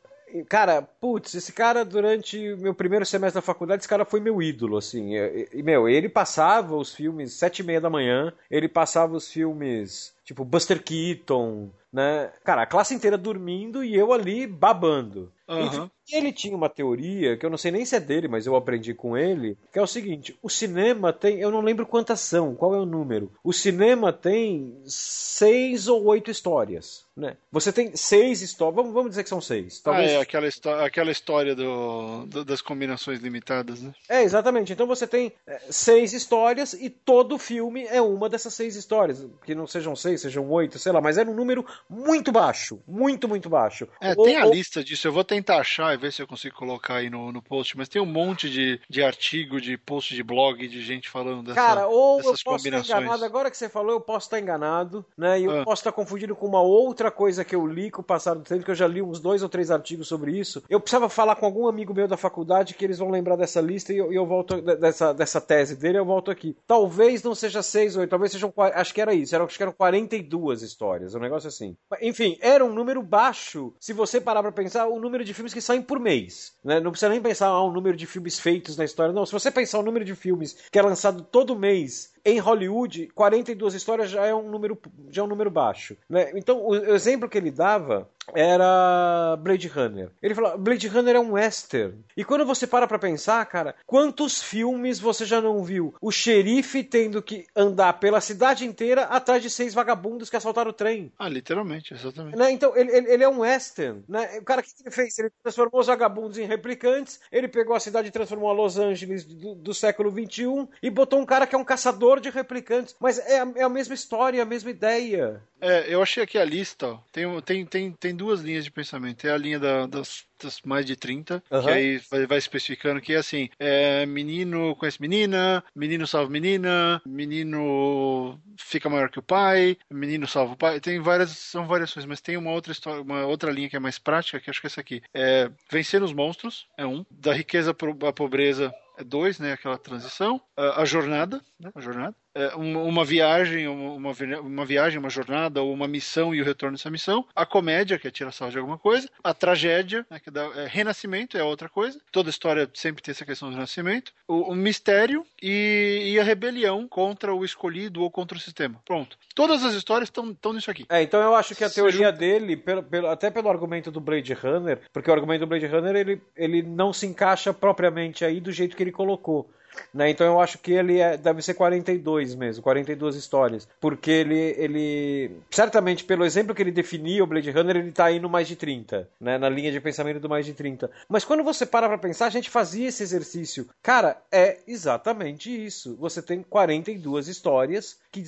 Cara, putz, esse cara durante meu primeiro semestre da faculdade, esse cara foi meu ídolo, assim. E, meu, ele passava os filmes sete e meia da manhã, ele passava os filmes tipo Buster Keaton, né? Cara, a classe inteira dormindo e eu ali babando. Enfim, ele tinha uma teoria, que eu não sei nem se é dele, mas eu aprendi com ele, que é o seguinte: o cinema tem, eu não lembro quantas são, qual é o número. O cinema tem seis ou oito histórias, né? Você tem seis histórias, vamos, vamos dizer que são seis. Talvez Ah, é aquela, aquela história do, do- das combinações limitadas, né? É, exatamente. Então você tem é, seis histórias e todo filme é uma dessas seis histórias. Que não sejam seis, sejam oito, sei lá, mas era um número muito baixo. Muito, muito baixo. É, Ou- tem a ou- lista disso. Eu vou tentar achar e ver se eu consigo colocar aí no, no post. Mas tem um monte de, de artigo, de post de blog, de gente falando dessa, Cara, ou eu dessas posso estar enganado, agora que você falou, eu posso estar enganado, né? E eu Ah. posso estar confundindo com uma outra coisa que eu li com o passar do tempo, que eu já li uns dois ou três artigos sobre isso. Eu precisava falar com algum amigo meu da faculdade que eles vão lembrar dessa lista e eu, eu volto de- dessa, dessa tese dele, eu volto aqui. Talvez não seja seis ou oito, talvez sejam. Acho que era isso, era, acho que eram 42 histórias, um negócio assim. Enfim, era um número baixo. Se você parar pra pensar, o número de filmes que saem por mês. Né? Não precisa nem pensar ah, o número de filmes feitos na história. Não, se você pensar o número de filmes que é lançado todo mês em Hollywood, 42 histórias já é um número, já é um número baixo. Né? Então, o exemplo que ele dava era Blade Runner. Ele falou, Blade Runner é um western. E quando você para pra pensar, cara, quantos filmes você já não viu? O xerife tendo que andar pela cidade inteira atrás de seis vagabundos que assaltaram o trem. Ah, literalmente, exatamente. Né? Então, ele, ele, ele é um western. Né? O cara o que ele fez? Ele transformou os vagabundos em replicantes, ele pegou a cidade e transformou a Los Angeles do, do século XXI e botou um cara que é um caçador de replicantes. Mas é a, é a mesma história, a mesma ideia. É, eu achei aqui a lista, ó. Tem, tem, tem, tem duas linhas de pensamento. Tem a linha da- das, das mais de 30, que Aham. aí vai, vai especificando que é assim: é, menino conhece menina, menino salva menina, menino fica maior que o pai, menino salva o pai. Tem várias, são variações, mas tem uma outra história, uma outra linha que é mais prática, que acho que é essa aqui. É, vencer os monstros é um, da riqueza à pobreza é dois, né? Aquela transição. Uh, a jornada, né? A jornada. É, uma, viagem, uma, uma, viagem, uma jornada, ou uma missão e o retorno dessa missão. A comédia, que é tirar sarro de alguma coisa. A tragédia, né, que dá, é, renascimento é outra coisa. Toda história sempre tem essa questão do renascimento. O, o mistério e, e, a rebelião contra o escolhido ou contra o sistema. Pronto. Todas as histórias estão nisso aqui. É, então eu acho que a teoria dele, pelo, pelo, até pelo argumento do Blade Runner, porque o argumento do Blade Runner ele, ele não se encaixa propriamente aí do jeito que ele colocou. Né? Então eu acho que ele é, deve ser 42 mesmo, 42 histórias. Porque ele, ele. Certamente, pelo exemplo que ele definiu, o Blade Runner, ele tá indo mais de 30, né? Na linha de pensamento do mais de 30. Mas quando você para pra pensar, a gente fazia esse exercício. Cara, é exatamente isso. Você tem 42 histórias que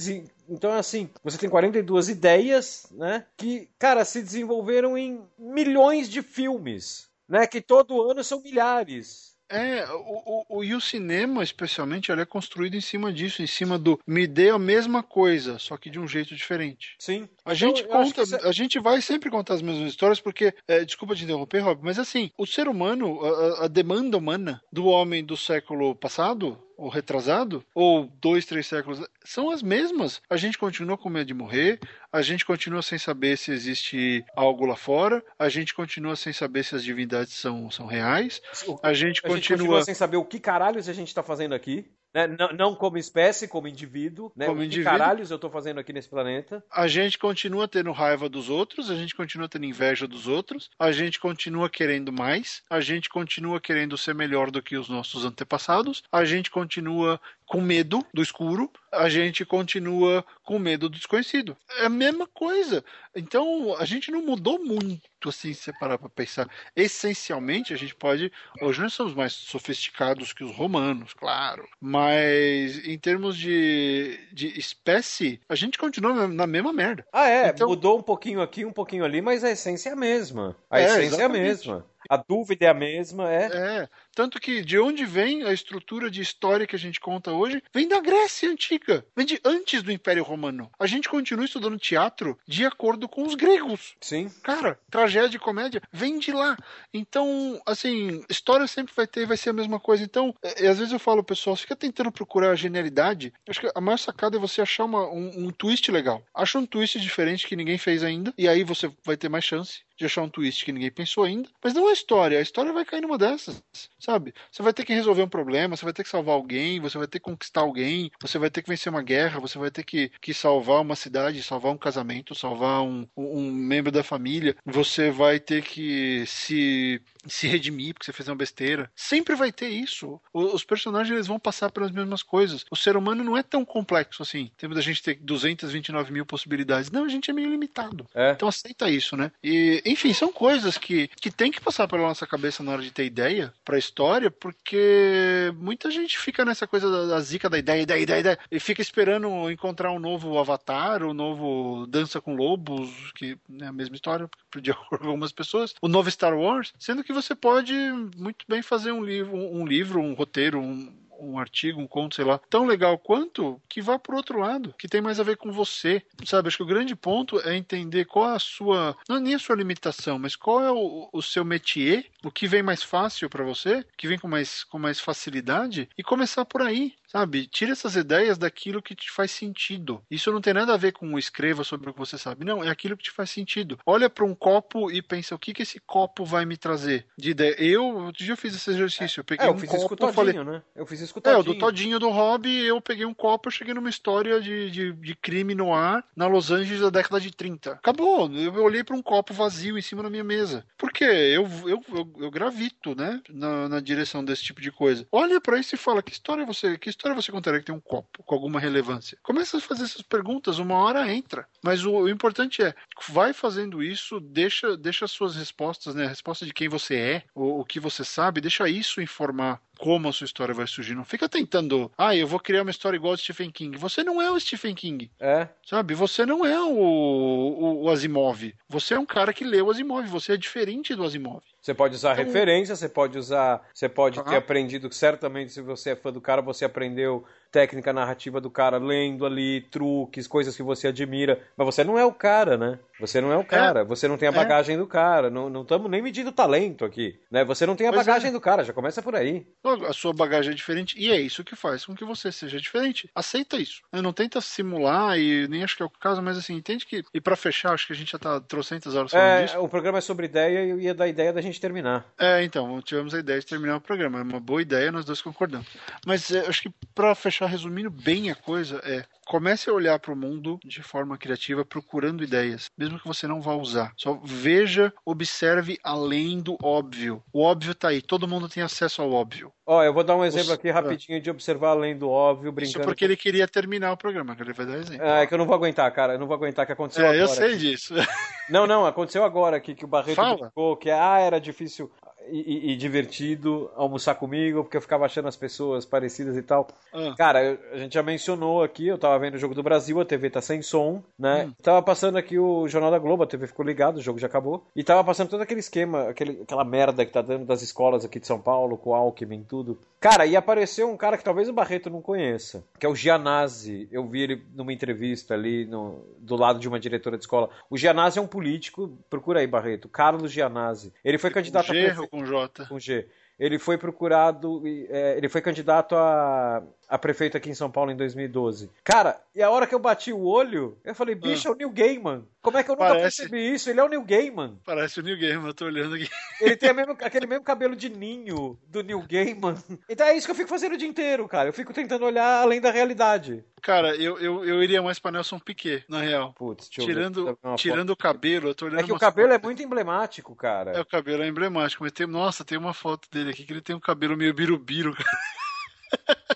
então, assim, você tem 42 ideias, né? Que, cara, se desenvolveram em milhões de filmes, né? Que todo ano são milhares. É, o, o, e o cinema, especialmente, ele é construído em cima disso, em cima do me dê a mesma coisa, só que de um jeito diferente. Sim. A então, gente conta, a gente vai sempre contar as mesmas histórias, porque, é, desculpa te interromper, Rob, mas assim, o ser humano, a, a demanda humana do homem do século passado, ou retrasado, ou dois, três séculos, são as mesmas. A gente continua com medo de morrer, a gente continua sem saber se existe algo lá fora, a gente continua sem saber se as divindades são, são reais, a gente, a continua... gente continua sem saber o que caralhos a gente está fazendo aqui. Né? Não, não, como espécie, como indivíduo. Né? Como indivíduo. que caralhos eu tô fazendo aqui nesse planeta? A gente continua tendo raiva dos outros, a gente continua tendo inveja dos outros, a gente continua querendo mais, a gente continua querendo ser melhor do que os nossos antepassados, a gente continua com medo do escuro, a gente continua com medo do desconhecido. É a mesma coisa. Então, a gente não mudou muito, assim, se parar para pensar. Essencialmente, a gente pode. Hoje nós somos mais sofisticados que os romanos, claro. Mas, em termos de, de espécie, a gente continua na mesma merda. Ah, é. Então... Mudou um pouquinho aqui, um pouquinho ali, mas a essência é a mesma. A é, essência exatamente. é a mesma. A dúvida é a mesma, é. É. Tanto que de onde vem a estrutura de história que a gente conta hoje? Vem da Grécia Antiga. Vem de antes do Império Romano. A gente continua estudando teatro de acordo com os gregos. Sim. Cara, tragédia e comédia vem de lá. Então, assim, história sempre vai ter, vai ser a mesma coisa. Então, é, às vezes eu falo, pessoal, fica tentando procurar a genialidade. Acho que a maior sacada é você achar uma, um, um twist legal. Acha um twist diferente que ninguém fez ainda. E aí você vai ter mais chance de achar um twist que ninguém pensou ainda. Mas não é história. A história vai cair numa dessas sabe? Você vai ter que resolver um problema, você vai ter que salvar alguém, você vai ter que conquistar alguém, você vai ter que vencer uma guerra, você vai ter que, que salvar uma cidade, salvar um casamento, salvar um, um membro da família, você vai ter que se, se redimir porque você fez uma besteira. Sempre vai ter isso. Os personagens eles vão passar pelas mesmas coisas. O ser humano não é tão complexo assim. Temos a gente ter 229 mil possibilidades. Não, a gente é meio limitado. É. Então aceita isso, né? E, enfim, são coisas que, que tem que passar pela nossa cabeça na hora de ter ideia pra história história, porque muita gente fica nessa coisa da, da zica da ideia, ideia, ideia, ideia, e fica esperando encontrar um novo Avatar, o um novo Dança com Lobos, que é a mesma história de algumas pessoas, o novo Star Wars, sendo que você pode muito bem fazer um livro, um, livro, um roteiro, um um artigo, um conto, sei lá, tão legal quanto que vá pro outro lado, que tem mais a ver com você. Sabe, acho que o grande ponto é entender qual a sua, não é nem a sua limitação, mas qual é o, o seu métier, o que vem mais fácil para você, que vem com mais, com mais facilidade e começar por aí. Sabe? Tira essas ideias daquilo que te faz sentido. Isso não tem nada a ver com escreva sobre o que você sabe. Não, é aquilo que te faz sentido. Olha para um copo e pensa o que, que esse copo vai me trazer de ideia. Eu, outro dia eu fiz esse exercício. Eu peguei é, eu um fiz copo, isso com o Todinho, falei, né? Eu fiz isso com o Todinho. É, o do Todinho do Hobby, eu peguei um copo, eu cheguei numa história de, de, de crime no ar na Los Angeles da década de 30. Acabou. Eu olhei para um copo vazio em cima da minha mesa. Por quê? Eu, eu, eu, eu gravito, né? Na, na direção desse tipo de coisa. Olha para isso e fala: que história você, que história você contaria que tem um copo com alguma relevância? Começa a fazer essas perguntas, uma hora entra. Mas o, o importante é, vai fazendo isso, deixa, deixa as suas respostas, né? A resposta de quem você é, o, o que você sabe, deixa isso informar como a sua história vai surgir. Não fica tentando, ah, eu vou criar uma história igual ao Stephen King. Você não é o Stephen King. É. Sabe? Você não é o, o, o Asimov. Você é um cara que leu o Asimov. Você é diferente do Asimov. Você pode usar então... referência, você pode usar. Você pode ah. ter aprendido, certamente, se você é fã do cara, você aprendeu técnica narrativa do cara, lendo ali truques, coisas que você admira. Mas você não é o cara, né? Você não é o é. cara, é, você não tem a é. bagagem é. do cara. Não estamos nem medindo talento aqui, né? Você não tem a pois bagagem é. do cara, já começa por aí. A sua bagagem é diferente e é isso que faz com que você seja diferente. Aceita isso. Não tenta simular e nem acho que é o caso, mas assim, entende que. E para fechar, acho que a gente já tá trocentas horas falando é, disso. O programa é sobre ideia e eu ia dar a ideia da gente terminar. É, então, tivemos a ideia de terminar o programa. É uma boa ideia, nós dois concordamos. Mas é, acho que para fechar, resumindo bem a coisa, é comece a olhar para o mundo de forma criativa, procurando ideias, mesmo que você não vá usar. Só veja, observe além do óbvio. O óbvio está aí, todo mundo tem acesso ao óbvio. Ó, oh, eu vou dar um exemplo aqui rapidinho de observar além do óbvio, brincando. Isso porque ele queria terminar o programa, que ele vai dar exemplo. É, é que eu não vou aguentar, cara, eu não vou aguentar que aconteceu é, agora. eu sei aqui. disso. Não, não, aconteceu agora aqui que o Barreto ficou que ah, era difícil e, e, divertido almoçar comigo, porque eu ficava achando as pessoas parecidas e tal. Ah. Cara, a gente já mencionou aqui, eu tava vendo o Jogo do Brasil, a TV tá sem som, né? Hum. Tava passando aqui o Jornal da Globo, a TV ficou ligada, o jogo já acabou. E tava passando todo aquele esquema, aquele, aquela merda que tá dando das escolas aqui de São Paulo, com o Alckmin e tudo. Cara, e apareceu um cara que talvez o Barreto não conheça, que é o Gianazzi. Eu vi ele numa entrevista ali no, do lado de uma diretora de escola. O Gianazzi é um político, procura aí, Barreto, Carlos Gianazzi. Ele foi candidato a prefeito com J. Com G. Ele foi procurado, é, ele foi candidato a, a prefeito aqui em São Paulo em 2012. Cara, e a hora que eu bati o olho, eu falei, bicho, ah. é o Neil Gaiman. Como é que eu nunca Parece... percebi isso? Ele é o Neil Gaiman. Parece o Neil Gaiman, eu tô olhando aqui. Ele tem mesmo, aquele mesmo cabelo de ninho do Neil Gaiman. Então é isso que eu fico fazendo o dia inteiro, cara. Eu fico tentando olhar além da realidade. Cara, eu, eu, eu iria mais pra Nelson Piquet, na real. Putz, tirando, tirando o cabelo, eu tô olhando. É que o cabelo fotos. é muito emblemático, cara. É, o cabelo é emblemático, mas tem, nossa, tem uma foto dele aqui que ele tem um cabelo meio birubiru.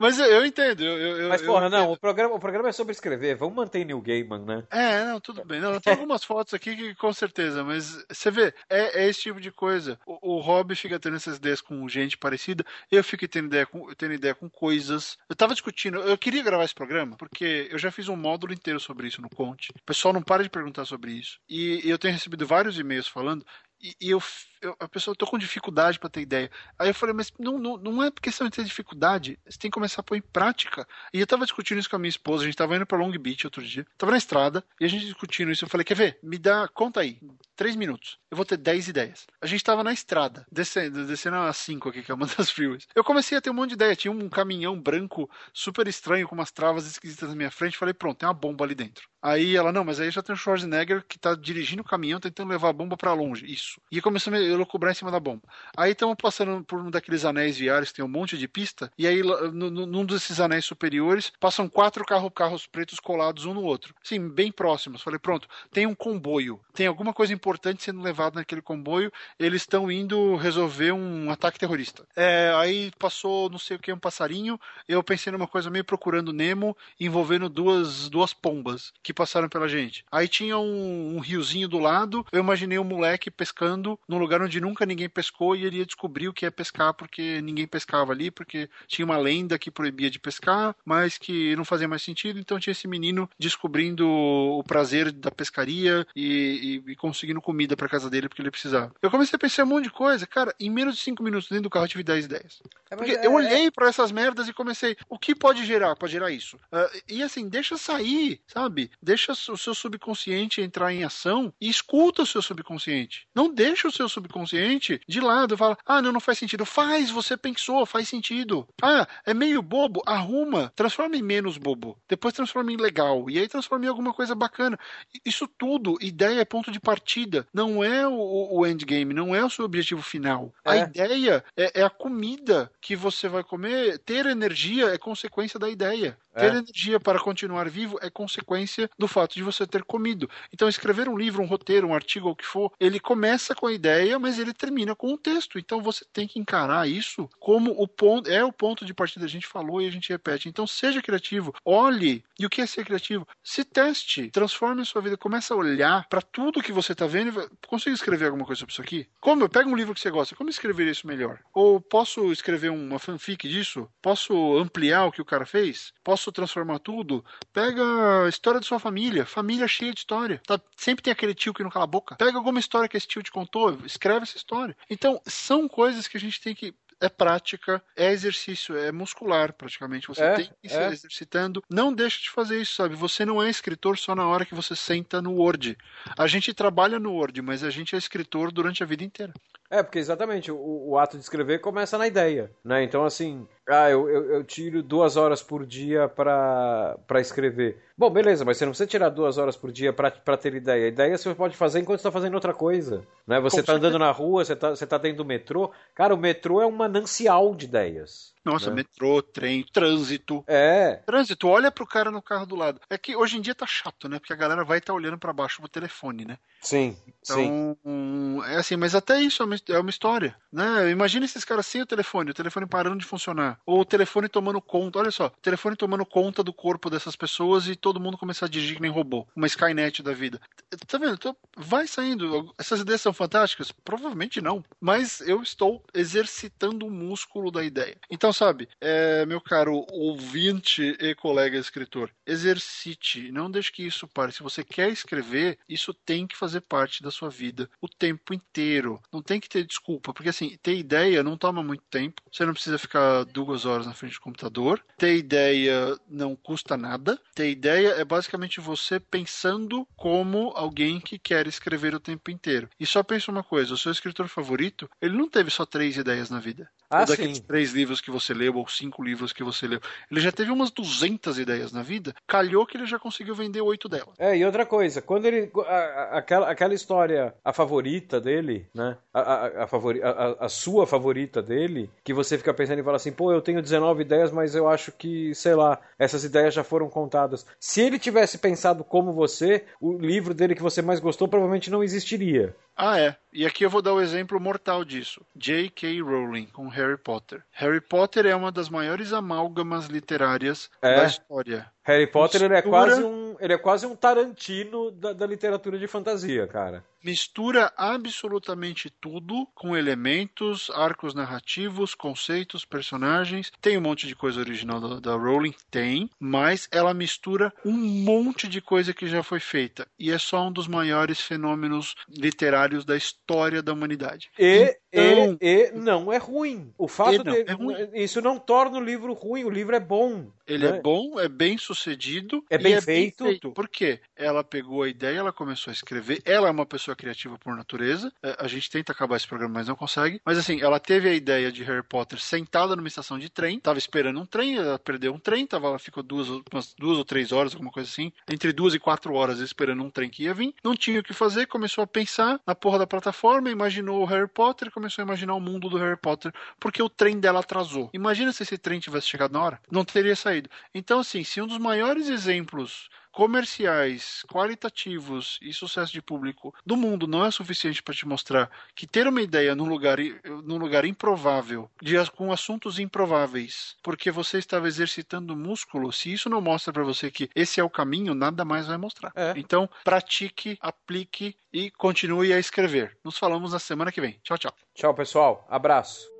Mas eu, eu entendo. Eu, eu, Mas, porra, não, o programa, o programa é sobre escrever. Vamos manter New Gaiman, né? É, não, tudo bem. Não, tem algumas fotos aqui que com certeza, mas você vê, é, é esse tipo de coisa. O, o Rob fica tendo essas ideias com gente parecida, eu fico tendo ideia com, tendo ideia com coisas. Eu tava discutindo, eu queria gravar esse programa, porque eu já fiz um módulo inteiro sobre isso no Conte. O pessoal não para de perguntar sobre isso. E, e eu tenho recebido vários e-mails falando, e, e eu, eu, a pessoa, eu tô com dificuldade para ter ideia. Aí eu falei, mas não, não, não é questão de ter dificuldade, você tem que começar a pôr em prática. E eu tava discutindo isso com a minha esposa, a gente tava indo pra Long Beach outro dia, tava na estrada, e a gente discutindo isso. Eu falei, quer ver? Me dá, conta aí, três minutos. Eu vou ter dez ideias. A gente tava na estrada, descendo, descendo a cinco aqui, que é uma das freeways. Eu comecei a ter um monte de ideia. Tinha um caminhão branco super estranho, com umas travas esquisitas na minha frente. Falei, pronto, tem uma bomba ali dentro. Aí ela, não, mas aí já tem o Schwarzenegger que tá dirigindo o caminhão, tentando levar a bomba para longe. Isso. E começou a me elocubrar em cima da bomba. Aí estamos passando por um daqueles anéis viários que tem um monte de pista, e aí num desses anéis superiores passam quatro carro, carros pretos colados um no outro. Sim, bem próximos. Falei, pronto, tem um comboio. Tem alguma coisa importante sendo levada naquele comboio, eles estão indo resolver um ataque terrorista. É, aí passou não sei o que, um passarinho, eu pensei numa coisa meio procurando Nemo, envolvendo duas, duas pombas que passaram pela gente. Aí tinha um, um riozinho do lado, eu imaginei um moleque pescando num lugar onde nunca ninguém pescou e ele ia descobrir o que é pescar porque ninguém pescava ali, porque tinha uma lenda que proibia de pescar, mas que não fazia mais sentido, então tinha esse menino descobrindo o prazer da pescaria e, e, e conseguindo comida para casa dele porque ele precisava. Eu comecei a pensar um monte de coisa, cara, em menos de 5 minutos dentro do carro eu tive 10 ideias. É, porque eu olhei para essas merdas e comecei, o que pode gerar? Pode gerar isso. Uh, e assim, deixa sair, sabe? deixa o seu subconsciente entrar em ação e escuta o seu subconsciente. Não deixa o seu subconsciente de lado. Fala, ah, não, não faz sentido. Faz, você pensou, faz sentido. Ah, é meio bobo, arruma, transforma em menos bobo. Depois transforma em legal. E aí transforma em alguma coisa bacana. Isso tudo, ideia é ponto de partida. Não é o, o endgame, não é o seu objetivo final. É. A ideia é, é a comida que você vai comer. Ter energia é consequência da ideia. É. Ter energia para continuar vivo é consequência do fato de você ter comido. Então, escrever um livro, um roteiro, um artigo, ou o que for, ele começa com a ideia, mas ele termina com o texto. Então, você tem que encarar isso como o ponto, é o ponto de partida. A gente falou e a gente repete. Então, seja criativo, olhe. E o que é ser criativo? Se teste, transforme a sua vida, começa a olhar para tudo que você está vendo. Consigo escrever alguma coisa sobre isso aqui? Como? Pega um livro que você gosta, como escrever isso melhor? Ou posso escrever uma fanfic disso? Posso ampliar o que o cara fez? Posso transformar tudo? Pega a história da sua família, família cheia de história. Tá, sempre tem aquele tio que não cala a boca. Pega alguma história que esse tio te contou, escreve essa história. Então, são coisas que a gente tem que é prática, é exercício, é muscular praticamente. Você É, tem que ir se é. exercitando. Não deixa de fazer isso, sabe? Você não é escritor só na hora que você senta no Word. A gente trabalha no Word, mas a gente é escritor durante a vida inteira. É, porque exatamente, o, o ato de escrever começa na ideia, né? Então, assim, ah, eu, eu, eu tiro duas horas por dia pra, pra escrever. Bom, beleza, mas você não precisa tirar duas horas por dia pra, pra ter ideia. Ideia você pode fazer enquanto você tá fazendo outra coisa, né? Você Com tá andando na rua, você tá, você tá dentro do metrô. Cara, o metrô é um manancial de ideias. Nossa, Né? metrô, trem, trânsito. É, Trânsito, olha pro cara no carro do lado. É que hoje em dia tá chato, né? Porque a galera vai estar olhando pra baixo pro telefone, né? sim, sim. Então, é assim, mas até isso é uma, é uma história, né? Imagina esses caras sem o telefone, o telefone parando de funcionar, ou o telefone tomando conta, olha só, o telefone tomando conta do corpo dessas pessoas e todo mundo começar a dirigir que nem robô, uma Skynet da vida. Tá vendo? Então, vai saindo. Essas ideias são fantásticas? Provavelmente não, mas eu estou exercitando o músculo da ideia. Então, sabe, é, meu caro ouvinte e colega escritor, exercite, não deixe que isso pare. Se você quer escrever, isso tem que fazer parte da sua vida o tempo inteiro. Não tem que ter desculpa, porque assim, ter ideia não toma muito tempo. Você não precisa ficar duas horas na frente do computador. Ter ideia não custa nada. Ter ideia é basicamente você pensando como alguém que quer escrever o tempo inteiro. E só pensa uma coisa: o seu escritor favorito, ele não teve só três ideias na vida. Ah, daqueles sim. três livros que você leu, ou cinco livros que você leu. Ele já teve umas 200 ideias na vida, calhou que ele já conseguiu vender oito delas. É, e outra coisa, quando ele. a- a- aquela, aquela história, a favorita dele, né? A, a, a, favori, a sua favorita dele, que você fica pensando e fala assim, pô, eu tenho 19 ideias, mas eu acho que, sei lá, essas ideias já foram contadas. Se ele tivesse pensado como você, o livro dele que você mais gostou provavelmente não existiria. Ah, é. E aqui eu vou dar o exemplo mortal disso. J.K. Rowling com Harry Potter. Harry Potter é uma das maiores amálgamas literárias É. da história. Harry Potter ele é, Mistura- quase um, ele é quase um Tarantino da, da literatura de fantasia, cara. Mistura absolutamente tudo com elementos, arcos narrativos, conceitos, personagens. Tem um monte de coisa original da, da Rowling? Tem. Mas ela mistura um monte de coisa que já foi feita. E é só um dos maiores fenômenos literários da história da humanidade. E, e, e não é ruim. O fato não de, é ruim. isso não torna o livro ruim, o livro é bom. Ele né? é bom, é bem sucedido. É bem feito. Por quê? Ela pegou a ideia, ela começou a escrever. Ela é uma pessoa criativa por natureza. É, A gente tenta acabar esse programa, mas não consegue. Mas assim, ela teve a ideia de Harry Potter sentada numa estação de trem. Tava esperando um trem, ela perdeu um trem. Tava, ela ficou duas, ou- umas duas ou três horas, alguma coisa assim. Entre duas e quatro horas esperando um trem que ia vir. Não tinha o que fazer, começou a pensar na porra da plataforma, imaginou o Harry Potter, começou a imaginar o mundo do Harry Potter, porque o trem dela atrasou. Imagina se esse trem tivesse chegado na hora. Não teria saído. Então, assim, se um dos maiores exemplos comerciais, qualitativos e sucesso de público do mundo não é suficiente para te mostrar que ter uma ideia num lugar, num lugar improvável, de, com assuntos improváveis, porque você estava exercitando músculo, se isso não mostra para você que esse é o caminho, nada mais vai mostrar. É. Então, pratique, aplique e continue a escrever. Nos falamos na semana que vem. Tchau, tchau. Tchau, pessoal. Abraço.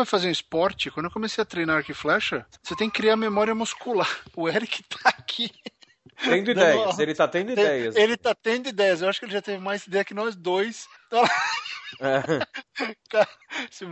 Vai fazer em esporte, quando eu comecei a treinar arco e flecha, você tem que criar memória muscular. O Eric tá aqui. Tendo ideias, ele tá tendo ideias. Ele tá tendo ideias. Eu acho que ele já teve mais ideia que nós dois. Então... É. Esse